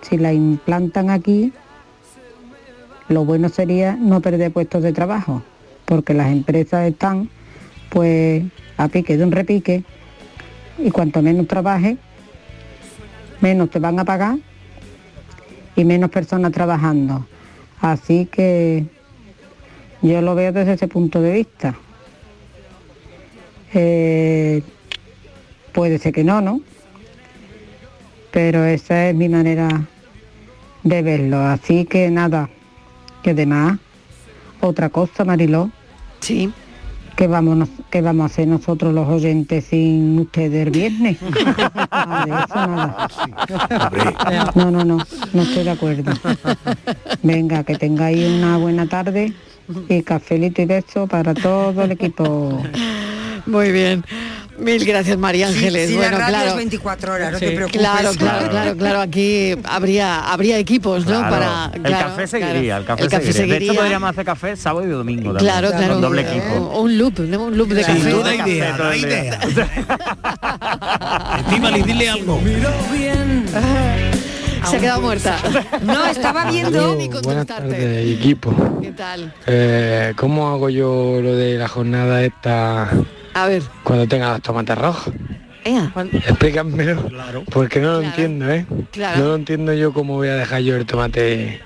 si la implantan aquí, lo bueno sería no perder puestos de trabajo, porque las empresas están pues a pique de un repique y cuanto menos trabajes, menos te van a pagar y menos personas trabajando. Así que yo lo veo desde ese punto de vista. Eh, puede ser que no, ¿no? Pero esa es mi manera de verlo. Así que nada, que además, otra cosa, Mariló. Sí. ¿Qué vamos, qué vamos a hacer nosotros los oyentes sin ustedes el viernes? De eso, nada. No, no, no, no estoy de acuerdo. Venga, que tengáis una buena tarde y cafelito y beso para todo el equipo. Muy bien. Mil gracias, María Sí, Ángeles. sí, bueno, la radio claro. es 24 horas, no Sí. te preocupes. Claro, claro, claro, claro. Aquí habría habría equipos, ¿no? Claro. Para el café claro. seguiría, el café, El café seguiría. De hecho, podríamos hacer café sábado y domingo también. Claro, claro. Con doble Eh, equipo. Un loop, ¿no? un loop de Sin café. duda idea. Estíbaliz, dile algo. Se ha quedado muerta. No, estaba viendo. Ni Buenas tardes, equipo. ¿Qué tal? Eh, ¿Cómo hago yo lo de la jornada esta A ver. cuando tenga los tomates rojos? Ea. Explícamelo, porque no lo entiendo, ¿eh? Claro. No lo entiendo yo cómo voy a dejar yo el tomate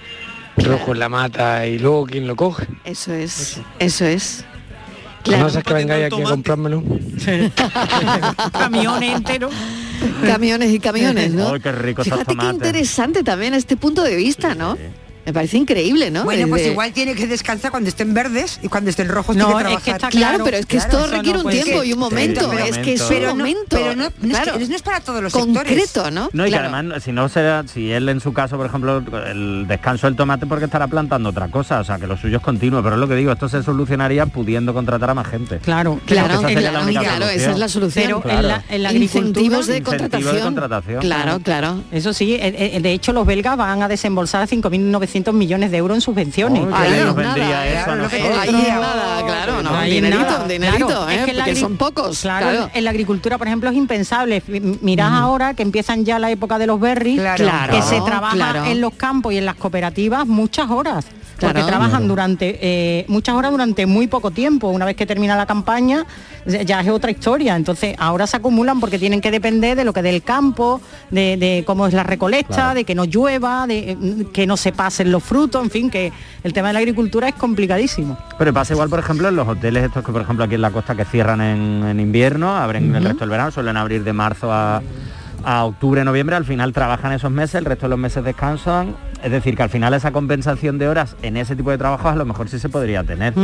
rojo en la mata y luego quién lo coge. Eso es. Eso es. Claro. No sé que vengáis aquí a comprármelo. Camiones enteros. Camiones y camiones, ¿no? Ay, qué rico Fíjate qué interesante también este punto de vista, ¿no? Me parece increíble, ¿no? Bueno, pues igual tiene que descansar cuando estén verdes y cuando estén rojos No, tiene que es que trabajar. está claro, pero es que esto requiere un tiempo y un momento, es que es un pero no- momento, Pero no, no es claro. que- no es para todos los Concreto, sectores. ¿no? No, y Claro. que además, si no será, si él en su caso, por ejemplo, el descanso del tomate porque estará plantando otra cosa, o sea, que lo suyo es continuo, pero es lo que digo, esto se solucionaría pudiendo contratar a más gente. Claro, Claro, claro, esa sería la claro, única claro, solución. esa es la solución. Pero Claro. en la, en la Incentivos agricultura... de Incentivos de contratación. contratación. Claro, claro. Eso sí, eh, eh, de hecho los belgas van a desembolsar 5.900 millones de euros en subvenciones. Oh, bien nos vendría eso a nosotros. Ahí nada, claro, no, Ahí dinerito, nada, dinerito, claro. ¿eh? Es que porque son pocos, Claro, claro. en la agricultura, por ejemplo, es impensable. Mirad ahora que empiezan ya la época de los berries, Claro. que se trabaja claro. en los campos y en las cooperativas muchas horas. Porque trabajan Claro. durante eh, muchas horas durante muy poco tiempo. Una vez que termina la campaña, ya es otra historia. Entonces ahora se acumulan porque tienen que depender de lo que del campo, de, de cómo es la recolecta, Claro. de que no llueva, de eh, que no se pasen los frutos, en fin, que el tema de la agricultura es complicadísimo. Pero pasa igual, por ejemplo, en los hoteles estos que, por ejemplo, aquí en la costa que cierran en, en invierno, abren el Ujú. resto del verano, suelen abrir de marzo a, a octubre, noviembre, al final trabajan esos meses, el resto de los meses descansan. Es decir, que al final esa compensación de horas en ese tipo de trabajos a lo mejor sí se podría tener.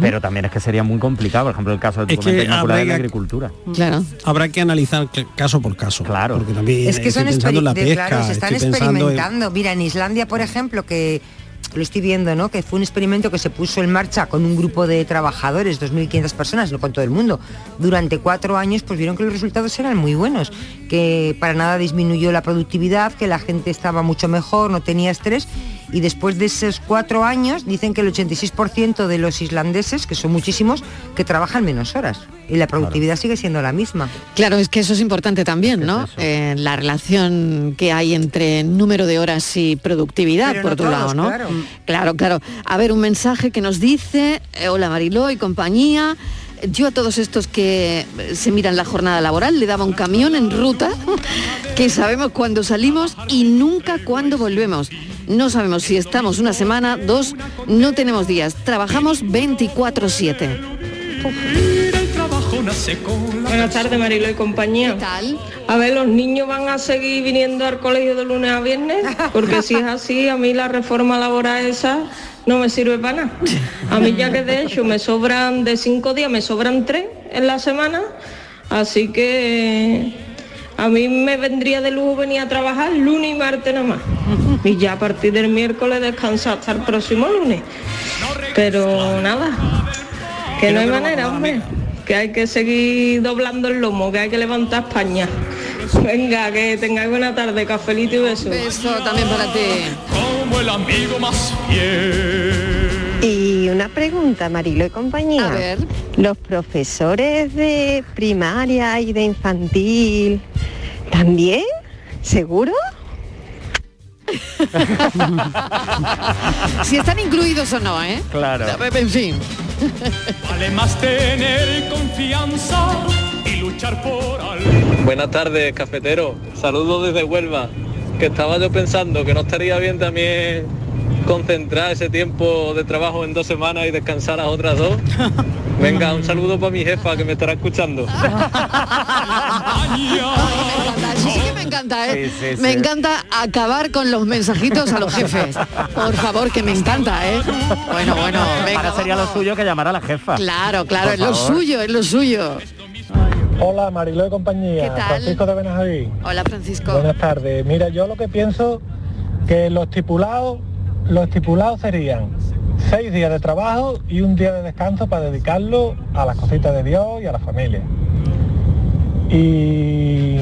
Pero también es que sería muy complicado, por ejemplo, el caso de tu de la agricultura. Claro. Habrá que analizar ca- caso por caso. Claro. Porque también Es que estoy son pensando en la experi- de- pesca, claro, se están en- experimentando. Mira, en Islandia, por ejemplo, que lo estoy viendo, ¿no? Que fue un experimento que se puso en marcha con un grupo de trabajadores, 2.500 personas, no con todo el mundo. Durante cuatro años, pues vieron que los resultados eran muy buenos, que para nada disminuyó la productividad, que la gente estaba mucho mejor, no tenía estrés. Y después de esos cuatro años, dicen que el 86% de los islandeses, que son muchísimos, que trabajan menos horas. Y la productividad sigue siendo la misma. Claro, es que eso es importante también, ¿no? Eh, la relación que hay entre número de horas y productividad, Pero por no otro todos, lado, ¿no? claro. Claro, claro. A ver, un mensaje que nos dice, eh, hola Mariló y compañía. Yo a todos estos que se miran la jornada laboral le daba un camión en ruta que sabemos cuándo salimos y nunca cuándo volvemos. No sabemos si estamos una semana, dos, no tenemos días. Trabajamos 24/7. Buenas tardes, Marilo y compañía. A ver, los niños van a seguir viniendo al colegio de lunes a viernes, porque si es así, a mí la reforma laboral esa no me sirve para nada. A mí ya que de hecho me sobran de cinco días, me sobran tres en la semana, así que a mí me vendría de lujo venir a trabajar lunes y martes nada más. Y ya a partir del miércoles descansar hasta el próximo lunes. Pero nada, que no hay manera, hombre. Que hay que seguir doblando el lomo, que hay que levantar España. Venga, que tengáis buena tarde, cafelito y besos. Beso también para ti. El amigo más fiel. Y una pregunta, Marilo y compañía. A ver. Los profesores de primaria y de infantil, ¿también? ¿Seguro? si están incluidos o no, ¿eh? Claro. En fin. Vale más tener confianza y luchar por algo. Buenas tardes, cafetero. Saludos desde Huelva. Que estaba yo pensando que no estaría bien también concentrar ese tiempo de trabajo en dos semanas y descansar las otras dos. Venga, un saludo para mi jefa que me estará escuchando. Sí, sí que me encanta, ¿eh? Sí, sí, Me encanta acabar con los mensajitos a los jefes. Por favor, que me encanta, ¿eh? Bueno, bueno, venga. Ahora sería lo suyo que llamar a la jefa. Claro, claro, Por es lo suyo, es lo suyo. Hola Mariló de compañía, ¿Qué tal? Francisco de Benajaví. Hola, Francisco. Buenas tardes. Mira, yo lo que pienso que lo estipulado, lo estipulado serían seis días de trabajo y un día de descanso para dedicarlo a las cositas de Dios y a la familia. Y,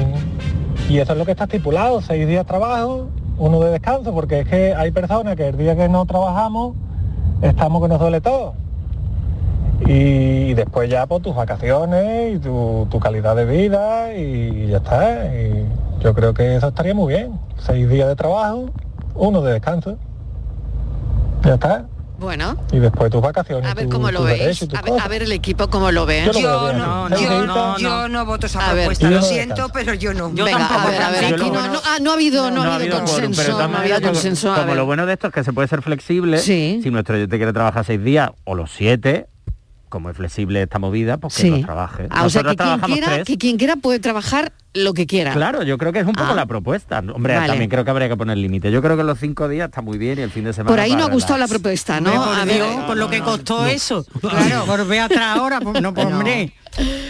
y eso es lo que está estipulado, seis días de trabajo, uno de descanso, porque es que hay personas que el día que no trabajamos estamos que nos duele todo. Y después ya por tus vacaciones y tu, tu calidad de vida y ya está. Y yo creo que eso estaría muy bien. Seis días de trabajo, uno de descanso. Ya está. Bueno, Y después tus vacaciones. a ver tu- cómo lo veis. A ver, a ver el equipo cómo lo ve. Yo Yo no. Seis yo no, yo no voto esa A ver. propuesta, Yo lo no siento, descanso. pero yo no. Venga, a ver, a ver, Yo aquí lo no, bueno- no- ah, no ha habido, no, No ha habido consenso, pero no ha habido como- consenso. Como ver. lo bueno de esto es que se puede ser flexible, Sí. si nuestro oyente quiere trabajar seis días o los siete, como es flexible esta movida, pues que Sí. trabaje. Ah, o sea, que quien, quiera, que quien quiera puede trabajar lo que quiera. Claro, yo creo que es un poco Ah. la propuesta. Hombre, Vale. también creo que habría que poner límite. Yo creo que los cinco días está muy bien y el fin de semana. Por ahí no ha gustado la propuesta, ¿no? Por Dios, por lo que costó eso. Claro. Volver atrás ahora, no, pues, No. hombre.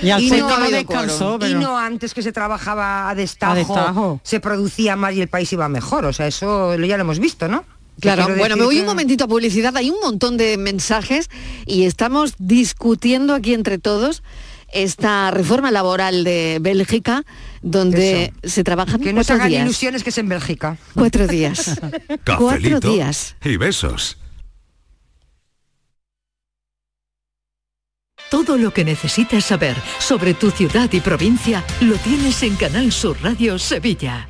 Y al Y no ha descansó, Y no antes que se trabajaba a destajo, A destajo. se producía más y el país iba mejor. O sea, eso lo- ya lo hemos visto, ¿no? Claro, bueno, me voy que- un momentito a publicidad, hay un montón de mensajes y estamos discutiendo aquí entre todos esta reforma laboral de Bélgica donde se trabajan Que no se hagan días. ilusiones que es en Bélgica. Cuatro días. cuatro días. y besos. Todo lo que necesitas saber sobre tu ciudad y provincia lo tienes en Canal Sur Radio Sevilla.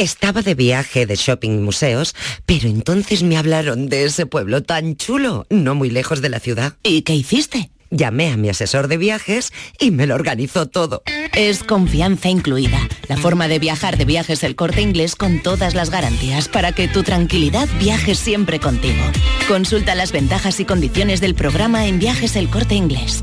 Estaba de viaje de shopping y museos, pero entonces me hablaron de ese pueblo tan chulo, no muy lejos de la ciudad. ¿Y qué hiciste? Llamé a mi asesor de viajes y me lo organizó todo. Es confianza incluida. La forma de viajar de viajes el corte inglés con todas las garantías para que tu tranquilidad viaje siempre contigo. Consulta las ventajas y condiciones del programa en viajes el corte inglés.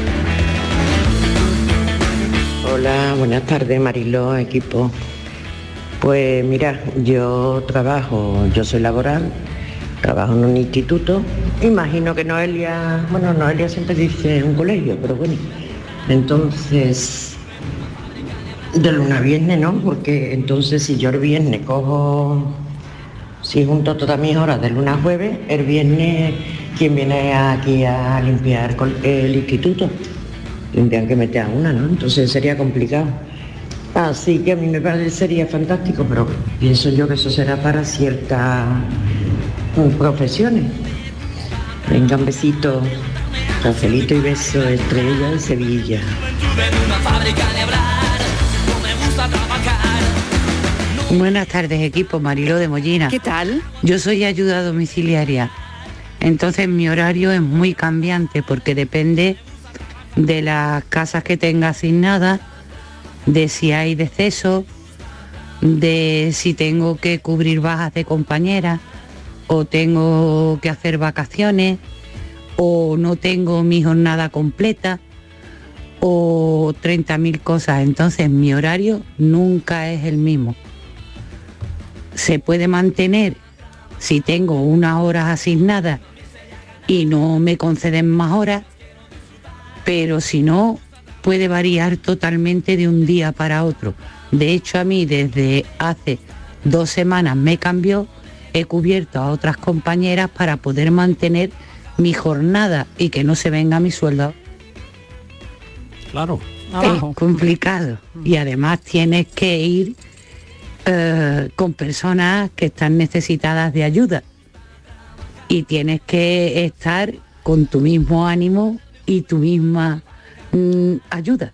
Hola, buenas tardes Mariló, equipo. Pues mira, yo trabajo, yo soy laboral, trabajo en un instituto. Imagino que Noelia, bueno, Noelia siempre dice un colegio, pero bueno. Entonces, de lunes a viernes, ¿no? Porque entonces si yo el viernes cojo, si junto todas mis horas de lunes a jueves, el viernes, ¿quién viene aquí a limpiar el instituto? Tendrían que meter a una, ¿no? Entonces sería complicado. Así que a mí me parecería fantástico, pero pienso yo que eso será para ciertas mm, profesiones. Venga, un besito, cafelito y beso, estrella de Sevilla. Buenas tardes, equipo Mariló de Mollina. ¿Qué tal? Yo soy ayuda domiciliaria. Entonces mi horario es muy cambiante porque depende de las casas que tenga asignadas, de si hay deceso, de si tengo que cubrir bajas de compañeras o tengo que hacer vacaciones o no tengo mi jornada completa o 30.000 cosas. Entonces mi horario nunca es el mismo. Se puede mantener si tengo unas horas asignadas y no me conceden más horas, pero si no, puede variar totalmente de un día para otro. De hecho, a mí desde hace dos semanas me cambió, he cubierto a otras compañeras para poder mantener mi jornada y que no se venga mi sueldo. Claro. Es complicado y además tienes que ir eh, con personas que están necesitadas de ayuda y tienes que estar con tu mismo ánimo y tu misma mm, ayuda.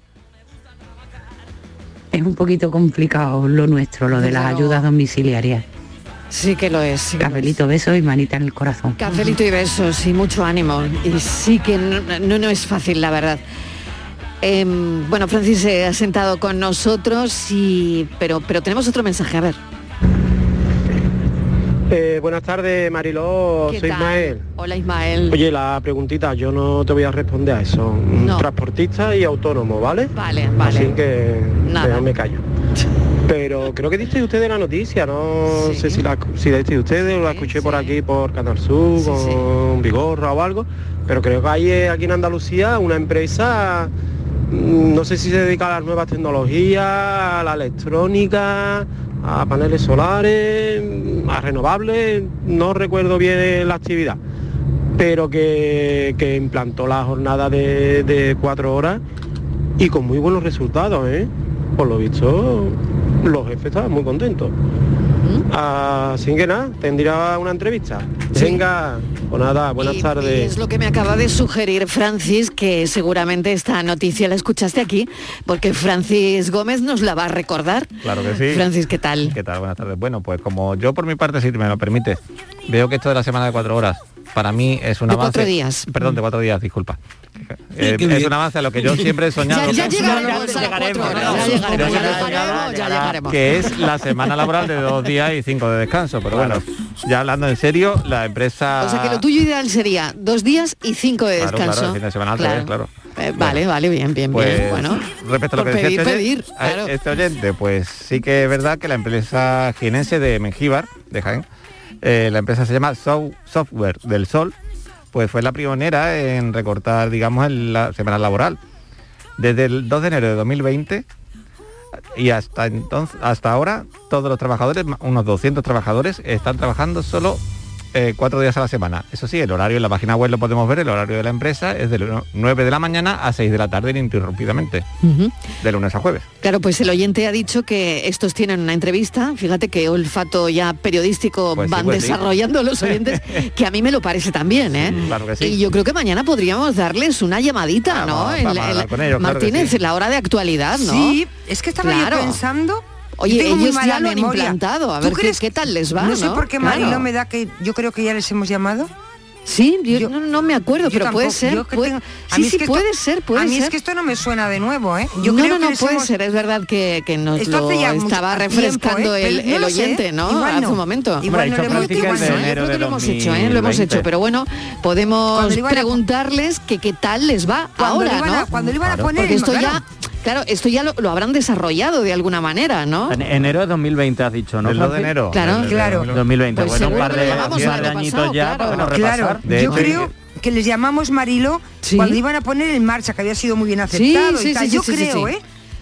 Es un poquito complicado lo nuestro, lo de las ayudas domiciliarias. Sí que lo es. sí. Cafelito, beso y manita en el corazón. Cafelito y besos y mucho ánimo. Y sí que no, no, no es fácil, la verdad. Em, bueno, Francis se ha sentado con nosotros, y, pero, pero tenemos otro mensaje, a ver. Eh, buenas tardes, Mariló, ¿Qué soy tal? Ismael. Hola Ismael. Oye, la preguntita, yo no te voy a responder a eso. Un No. Transportista y autónomo, ¿vale? Vale, vale. Así que Nada. me callo. Pero creo que diste usted la noticia, no sé si la, si diste ustedes o la escuché por aquí por Canal Sur, con Vigorra o algo, pero creo que hay aquí en Andalucía una empresa, mm, no sé si se dedica a las nuevas tecnologías, a la electrónica, a paneles solares, mm, a renovables, no recuerdo bien la actividad, pero que, que implantó la jornada de, de cuatro horas y con muy buenos resultados, ¿eh? Por lo visto, los jefes estaban muy contentos. Así que nada, tendría una entrevista. Venga, pues nada, buenas Y tardes. es lo que me acaba de sugerir Francis, que seguramente esta noticia la escuchaste aquí, porque Francis Gómez nos la va a recordar. Claro que sí. Francis, ¿qué tal? ¿Qué tal? Buenas tardes. Bueno, pues como yo por mi parte, si me lo permite, veo que esto de la semana de cuatro horas, para mí es un De avance. cuatro días. Perdón, de cuatro días, disculpa. Eh, es bien. un avance a lo que yo siempre he soñado. Ya, llegaremos ya ya que es la semana laboral de dos días y cinco de descanso. Pero bueno, ya hablando en serio, la empresa... O sea que lo tuyo ideal sería dos días y cinco de Claro, descanso. claro, el fin de semana revés, claro. Eh, vale, vale, bien, bien, Pues, bien. Bueno, respecto a lo por que decía pedir, este, pedir, oyente, a claro. este oyente, pues sí que es verdad que la empresa jienense de Mengíbar, de Jaén, eh, la empresa se llama Sow- Software del Sol, pues fue la pionera en recortar, digamos, el- la semana laboral. Desde el 2 de enero de 2020 y hasta entonces, hasta ahora, todos los trabajadores, unos 200 trabajadores, están trabajando solo eh, cuatro días a la semana. Eso sí, el horario en la página web lo podemos ver, el horario de la empresa es de 9 de la mañana a 6 de la tarde ininterrumpidamente, de lunes a jueves. Claro, pues el oyente ha dicho que estos tienen una entrevista, fíjate que olfato ya periodístico Pues sí, van pues sí. desarrollando los oyentes, que a mí me lo parece también, ¿eh? Claro que sí. Y yo creo que mañana podríamos darles una llamadita, ¿no? Vamos, En vamos la- a en hablar la- con ellos, claro que Martínez, sí. en la hora de actualidad, ¿no? Sí, es que estaba Claro. yo pensando. Oye, tengo muy ellos mala ya lo han memoria. implantado, a ¿Tú ver qué, crees qué tal les va, No ¿no? sé por qué Claro. Marilo me da que yo creo que ya les hemos llamado. Sí, yo, no, no me acuerdo, pero puede ser. puede- tengo- sí, es sí, esto- puede ser, puede a mí ser. es que esto no me suena de nuevo, ¿eh? Yo no, creo no, no que puede hemos- ser, es verdad que, que nos Esto lo estaba tiempo, refrescando ¿eh? el, lo oyente, ¿no? igual Hace no. un momento. Igual Hombre, no lo hemos hecho, ¿eh? enero Yo creo de que lo hemos hecho, ¿eh? Lo hemos 2020. hecho, pero bueno, podemos preguntarles que qué tal les va ahora, ¿no? cuando le iban a poner Porque esto ya, claro, esto ya lo, lo habrán desarrollado de alguna manera, ¿no? En enero de 2020 has dicho, ¿no? El 2 de enero. Claro. Claro. 2020. Pues bueno, un par de, lo par añitos pasado, ya claro. para bueno, Claro, repasar. De yo hecho, creo que les llamamos Marilo Sí. cuando iban a poner en marcha, que había sido muy bien aceptado sí, y tal. sí, yo creo, sí. ¿eh?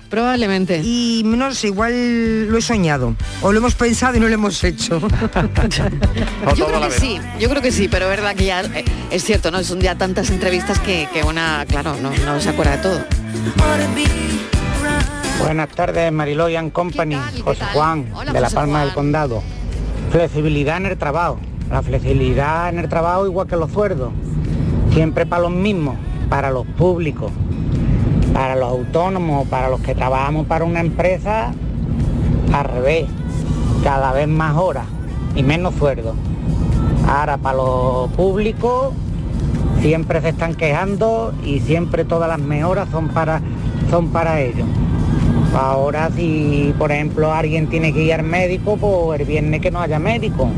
Probablemente. Y no sé, igual lo he soñado. O lo hemos pensado y no lo hemos hecho. Yo creo que sí, yo creo que sí, pero es verdad que ya eh, es cierto, ¿no? Son ya tantas entrevistas que, que una, claro, no, no se acuerda de todo. Buenas tardes, Mariló y Company, José Juan, Hola, de La José Palma Juan. del Condado. Flexibilidad en el trabajo. La flexibilidad en el trabajo igual que los sueldos. Siempre para los mismos, para los públicos, para los autónomos, para los que trabajamos para una empresa, al revés. Cada vez más horas y menos sueldo. Ahora para los públicos siempre se están quejando y siempre todas las mejoras son para son para ellos. Ahora si por ejemplo alguien tiene que ir al médico, pues el viernes que no haya médico.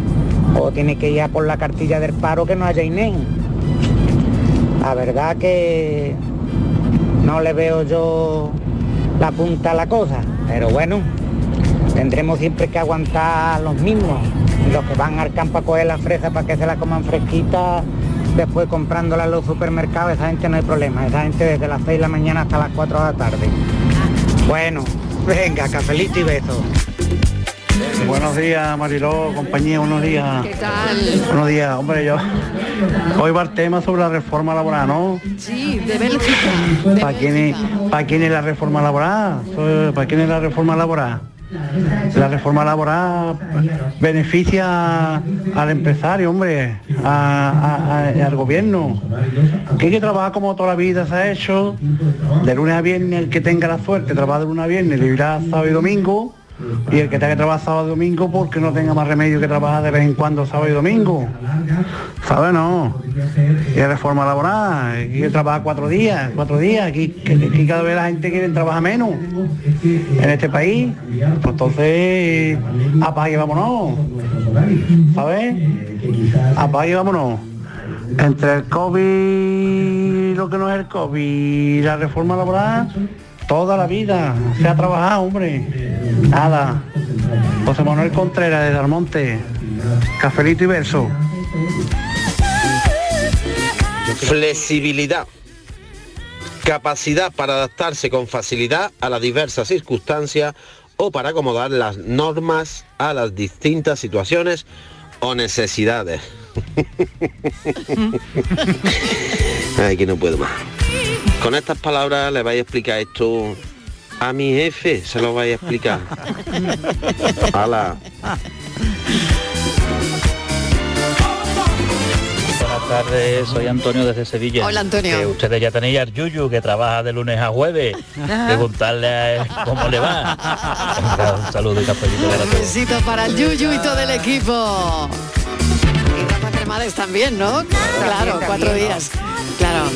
O tiene que ir a por la cartilla del paro que no haya INEN. La verdad que no le veo yo la punta a la cosa. Pero bueno, tendremos siempre que aguantar los mismos. Los que van al campo a coger la fresa para que se la coman fresquita, después comprándola en los supermercados, esa gente no hay problema, esa gente desde las 6 de la mañana hasta las 4 de la tarde. Bueno, venga, cafelito y besos. Buenos días, Mariló, compañía, buenos días. ¿Qué tal? Buenos días, hombre, yo. Hoy va el tema sobre la reforma laboral, ¿no? Sí, de Bélgica. ¿Para quién, es, ¿Para quién es la reforma laboral? ¿Para quién es la reforma laboral? La reforma laboral beneficia al empresario, hombre, al gobierno. Que hay que trabajar como toda la vida se ha hecho, de lunes a viernes, el que tenga la suerte, trabaja de lunes a viernes, vivirá sábado y domingo, y el que tenga que trabajar sábado y domingo porque no tenga más remedio que trabajar de vez en cuando sábado y domingo. ¿Sabe? No. Y la reforma laboral, hay que trabajar cuatro días, cuatro días, aquí, aquí cada vez la gente quiere trabajar menos en este país. Pues entonces, apague y vámonos. ¿Sabes? Apague y vámonos. Entre el COVID lo que no es el COVID la reforma laboral, toda la vida se ha trabajado, hombre. Nada. José Manuel Contreras de Dalmonte. Cafelito y verso. Flexibilidad. Capacidad para adaptarse con facilidad a las diversas circunstancias o para acomodar las normas a las distintas situaciones o necesidades. Ay, que no puedo más. Con estas palabras le vais a explicar esto a mi jefe, se lo vais a explicar. Hala. Buenas tardes, soy Antonio desde Sevilla. Hola, Antonio. Que ustedes ya tenéis al Yuyu que trabaja de lunes a jueves. Preguntarle a él cómo le va. Un saludo y cafelito para Un besito para el Yuyu y todo el equipo. Y Rafa Cremades también, ¿no? Claro, cuatro también, días. Claro.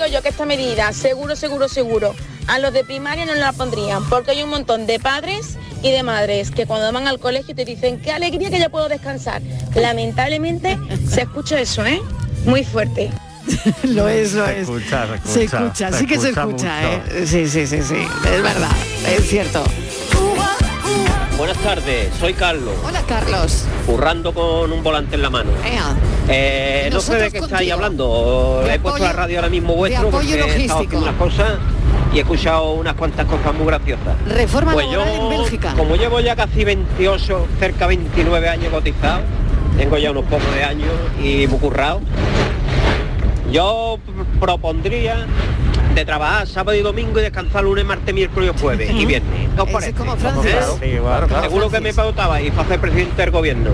Digo yo que esta medida, seguro, seguro, seguro, a los de primaria no la pondrían, porque hay un montón de padres y de madres que cuando van al colegio te dicen, qué alegría que ya puedo descansar. Lamentablemente se escucha eso, ¿eh? Muy fuerte. lo es, lo Se es. escucha, se Se escucha, se sí que se escucha escucha, mucho. ¿eh? Sí, sí, sí, sí. Es verdad, es cierto. Buenas tardes, soy Carlos. Hola, Carlos. Currando con un volante en la mano. Ea. Eh, no sé de qué estáis hablando. De He puesto la radio ahora mismo vuestro porque he estado haciendo unas cosas y he escuchado unas cuantas cosas muy graciosas. Reforma Pues laboral yo, en Bélgica. como llevo ya casi 28, cerca 29 años cotizado, tengo ya unos pocos de años y muy currado, yo pr- propondría de trabajar sábado y domingo y descansar lunes, martes, miércoles y jueves y viernes. ¿Qué os Ese parece? como Francis. Claro, Sí, claro, claro. Seguro que me pautaba y para ser presidente del gobierno.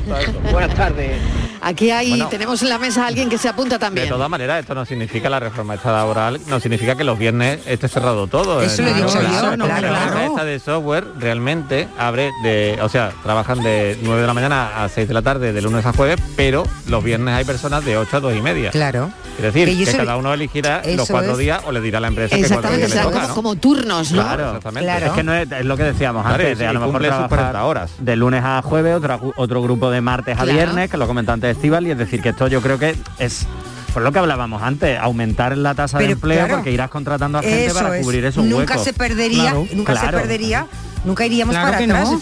Buenas tardes. Aquí hay, Bueno. tenemos en la mesa a alguien que se apunta De también. todas maneras, esto no significa la reforma esta laboral, no significa que los viernes esté cerrado todo. Eso lo he dicho No, yo, claro. Claro. esta de software realmente abre de, o sea, trabajan de 9 de la mañana a 6 de la tarde, de lunes a jueves, pero los viernes hay personas de 8 a 2 y media. Claro. Es decir, Que cada uno elegirá los cuatro es. días o le dirá a la empresa que cuatro Exactamente, días le toca, como, ¿no? como turnos, ¿no? Claro, exactamente. Claro. Es que no es, es lo que decíamos Claro, antes, sí, de a lo mejor trabajar 40 horas. de lunes a jueves, otro, otro grupo de martes a Claro. viernes, que lo comentaba antes Estival, y es decir, que esto yo creo que es por lo que hablábamos antes, aumentar la tasa de empleo claro. porque irás contratando a gente Eso para cubrir esos nunca huecos. se perdería, Claro, nunca claro. se perdería, nunca iríamos Claro para atrás. no.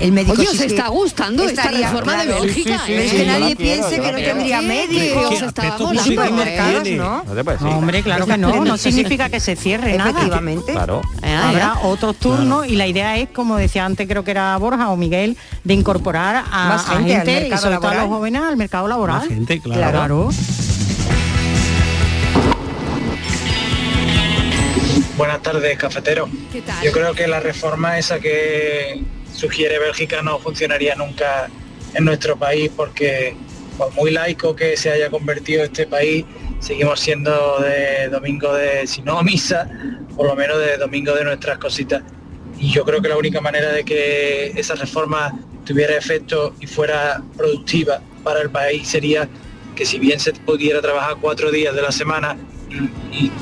El médico Oye, sí os está gustando esta reforma de claro. Bélgica, Pero es ¿eh? que nadie piense que no tendría Sí, médico. que os estaba aspecto molando, supermercados, ¿eh? ¿no? No hombre, claro que no, no significa que se cierre nada. Efectivamente. Claro. Ah, Habrá otros turnos y la idea es, como decía antes, creo que era Borja o Miguel, de incorporar a, Más a gente al y sobre todo a los jóvenes al mercado laboral. Más gente, claro. Claro. Tardes, cafetero. ¿Qué tal? Yo creo que la reforma esa que sugiere Bélgica no funcionaría nunca en nuestro país porque por muy laico que se haya convertido este país, seguimos siendo de domingo de, si no misa, por lo menos de domingo de nuestras cositas. Y yo creo que la única manera de que esa reforma tuviera efecto y fuera productiva para el país sería que si bien se pudiera trabajar cuatro días de la semana y, y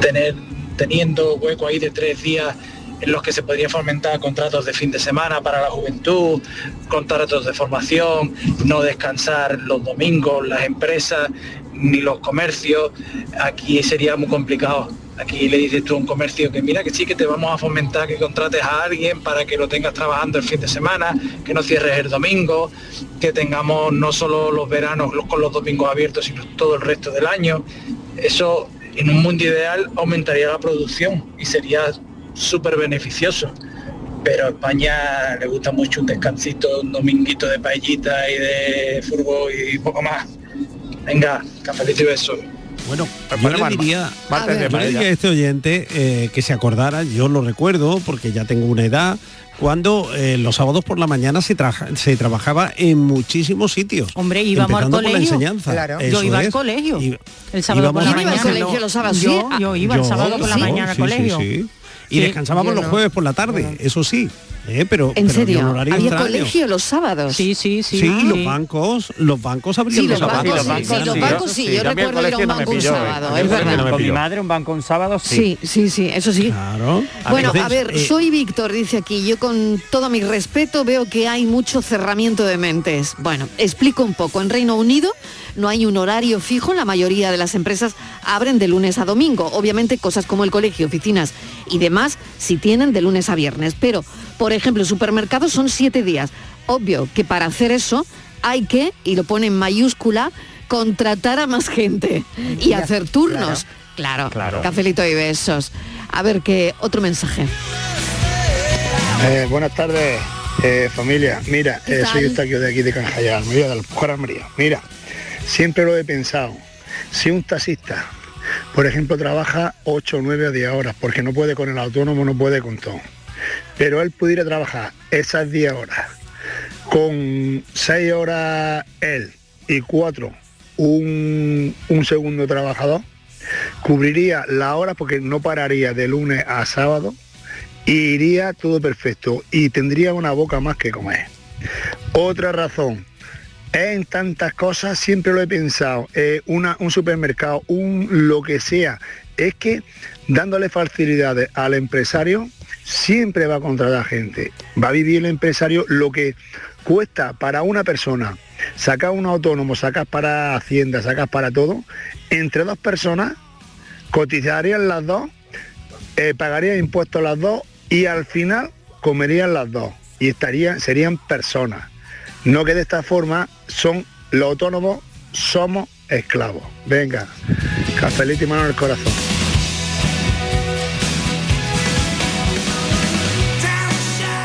tener teniendo hueco ahí de tres días en los que se podría fomentar contratos de fin de semana para la juventud, contratos de formación, no descansar los domingos, las empresas ni los comercios, aquí sería muy complicado. Aquí le dices tú a un comercio que mira que sí, que te vamos a fomentar que contrates a alguien para que lo tengas trabajando el fin de semana, que no cierres el domingo, que tengamos no solo los veranos con los domingos abiertos, sino todo el resto del año. Eso en un mundo ideal aumentaría la producción y sería súper beneficioso. Pero a España le gusta mucho un descansito, un dominguito de paellita y de fútbol y poco más. Venga, cafelito y beso. Bueno, yo le diría, martes de yo le paella. diría a este oyente eh, que se acordara, yo lo recuerdo porque ya tengo una edad, cuando eh, los sábados por la mañana se, traja- se trabajaba en muchísimos sitios. Hombre, íbamos al por la colegio. enseñanza. Claro. Yo iba al colegio. El sábado por la mañana. al colegio los sábados, Yo, iba el sábado por la sí, mañana al colegio. sí. Y Sí. descansábamos los jueves por la tarde, eso sí. Eh, pero, En pero serio, había extraño. colegio los sábados. Sí, sí, sí. Sí, los bancos, los bancos abrían Sí, los los sábados. bancos sí, sí, los bancos sí, yo recuerdo ir a un banco un sábado, es verdad. Con mi madre un banco un sábado, sí. Sí, sí, sí, eso sí. Claro. Bueno, Entonces, a ver, eh, soy Víctor, dice aquí, yo con todo mi respeto veo que hay mucho cerramiento de mentes. Bueno, explico un poco. En Reino Unido no hay un horario fijo, la mayoría de las empresas abren de lunes a domingo. Obviamente cosas como el colegio, oficinas y demás si tienen de lunes a viernes. Pero, por ejemplo, supermercados son siete días. Obvio que para hacer eso hay que, y lo pone en mayúscula, contratar a más gente y Ya, hacer turnos. Claro, Claro. cafelito y besos. A ver, qué otro mensaje. Eh, buenas tardes, eh, familia. Mira, ¿Qué eh, soy Eustaquio de aquí de Canjaya, Almería, de la Alpujarra Almería. Mira, siempre lo he pensado. Si un taxista, por ejemplo, trabaja 8, 9 o 10 horas, porque no puede con el autónomo, no puede con todo. Pero él pudiera trabajar esas 10 horas con 6 horas él y 4 un, un segundo trabajador, cubriría la hora porque no pararía de lunes a sábado y iría todo perfecto y tendría una boca más que comer. Otra razón, en tantas cosas siempre lo he pensado, eh, una, un supermercado, un lo que sea, es que dándole facilidades al empresario siempre va a contratar gente. Va a vivir el empresario lo que cuesta para una persona sacar un autónomo, sacar para Hacienda, sacar para todo, entre dos personas cotizarían las dos, eh, pagarían impuestos las dos y al final comerían las dos y estarían, serían personas. No que de esta forma son los autónomos, somos esclavos. Venga, cafelito y mano en el corazón.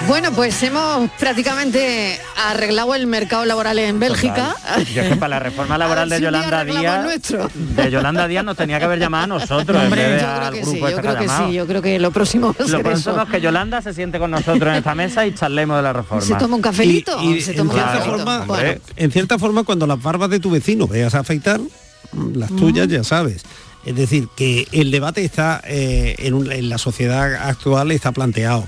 Bueno, pues hemos prácticamente arreglado el mercado laboral en Bélgica. Yo es que para la reforma laboral A de si Yolanda Díaz, nuestro. de Yolanda Díaz nos tenía que haber llamado a nosotros en Hombre, vez de yo al creo que grupo sí, yo este creo que llamado. sí, yo creo que lo próximo va a Lo ser próximo eso. es que Yolanda se siente con nosotros en esta mesa y charlemos de la reforma. ¿Se toma un cafelito? Y- y ¿Se en, toma un cierta cafelito? forma, Bueno. en cierta forma, cuando las barbas de tu vecino veas afeitar, mm, las tuyas ya sabes. Es decir, que el debate está eh, en, un- en la sociedad actual está planteado.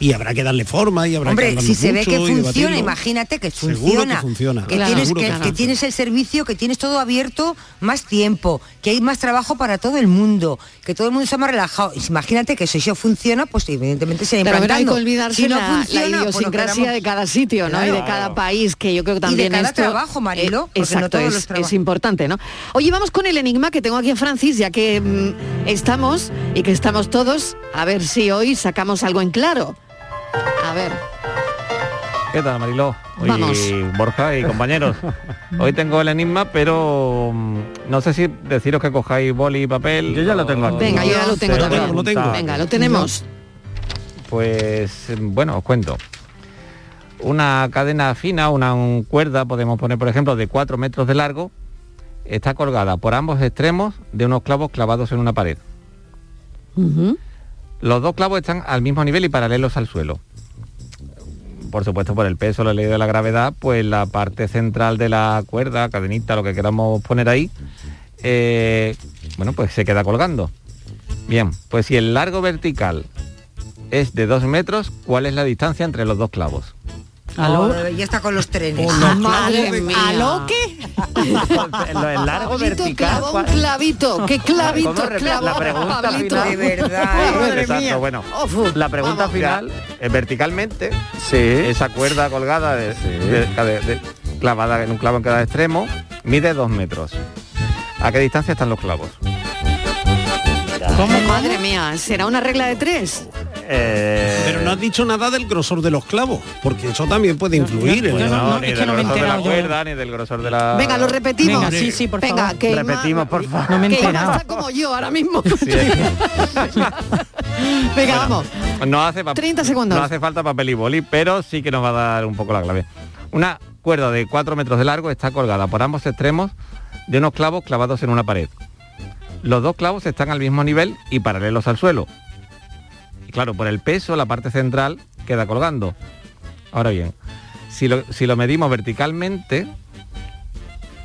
Y habrá que darle forma y habrá que Hombre, hablarlo si se ve que funciona, imagínate que funciona. que funciona. Que, Claro, tienes, que, que que tienes el servicio, que tienes todo abierto más tiempo, que hay más trabajo para todo el mundo, que todo el mundo está más relajado. Imagínate que si eso funciona, pues evidentemente se Pero hay que olvidarse Si no la, la funciona, pues lo idiosincrasia de cada sitio, ¿no? Y de cada país, que yo creo que Y de también cada esto, trabajo, Marilo, eh, no exacto, todos es, los trabajos. es importante, ¿no? Oye, vamos con el enigma que tengo aquí a Francis, ya que mm, estamos y que estamos todos, a ver si hoy sacamos algo en claro. A ver. ¿Qué tal, Mariló? Hoy, Vamos. Borja y compañeros. Hoy tengo el enigma, pero mm, no sé si deciros que cojáis boli y papel. Yo ya lo tengo aquí. Venga, yo ya lo tengo también. bueno, apuntado. Venga, lo tenemos. Pues bueno, os cuento. Una cadena fina, una un cuerda, podemos poner por ejemplo de 4 metros de largo, está colgada por ambos extremos de unos clavos clavados en una pared. Los dos clavos están al mismo nivel y paralelos al suelo. Por supuesto, por el peso, la ley de la gravedad, pues la parte central de la cuerda, cadenita, lo que queramos poner ahí, eh, bueno, pues se queda colgando. Bien, pues si el largo vertical es de dos metros, ¿cuál es la distancia entre los dos clavos? Oh, ya está con los trenes. Ah, madre mía. ¿Aló qué? el largo Pablito vertical. clavó un clavito, qué clavito ¿Cómo clavó la pregunta Pablito. final? De verdad, ¿eh? Madre Exacto, mía. bueno. La pregunta vamos. final, eh, verticalmente, esa cuerda colgada de, de- de- de- clavada en un clavo en cada extremo, mide dos metros. ¿A qué distancia están los clavos? Madre mía, ¿será una regla de tres? Eh, Pero no has dicho nada del grosor de los clavos, porque eso también puede influir. ¿eh? no, ni del grosor de la cuerda, ni del grosor de la... Venga, lo repetimos. Venga, sí, sí, por Venga, favor. que Repetimos, por favor. No me he enterado. está como yo ahora mismo. Sí, Venga, vamos. No hace, pa- 30 segundos. No hace falta papel y boli, pero sí que nos va a dar un poco la clave. Una cuerda de 4 metros de largo está colgada por ambos extremos de unos clavos clavados en una pared. Los dos clavos están al mismo nivel y paralelos al suelo. Y claro, por el peso, la parte central queda colgando. Ahora bien, si lo, si lo medimos verticalmente,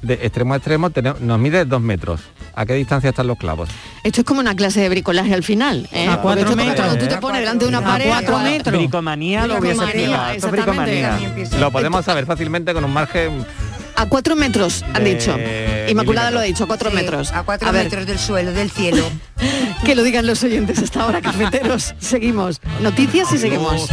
de extremo a extremo, tenemos- nos mide 2 metros. ¿A qué distancia están los clavos? Esto es como una clase de bricolaje al final. ¿eh? A cuatro esto metros. Cuando tú te pones delante de una A pared. cuatro a- metros. Bricomanía. Lo podemos saber fácilmente con un margen A cuatro metros, han De dicho. Inmaculada lo ha dicho, cuatro Sí, metros. a cuatro ver, metros del suelo, del cielo. que lo digan los oyentes hasta ahora, cafeteros. Seguimos. Noticias y seguimos.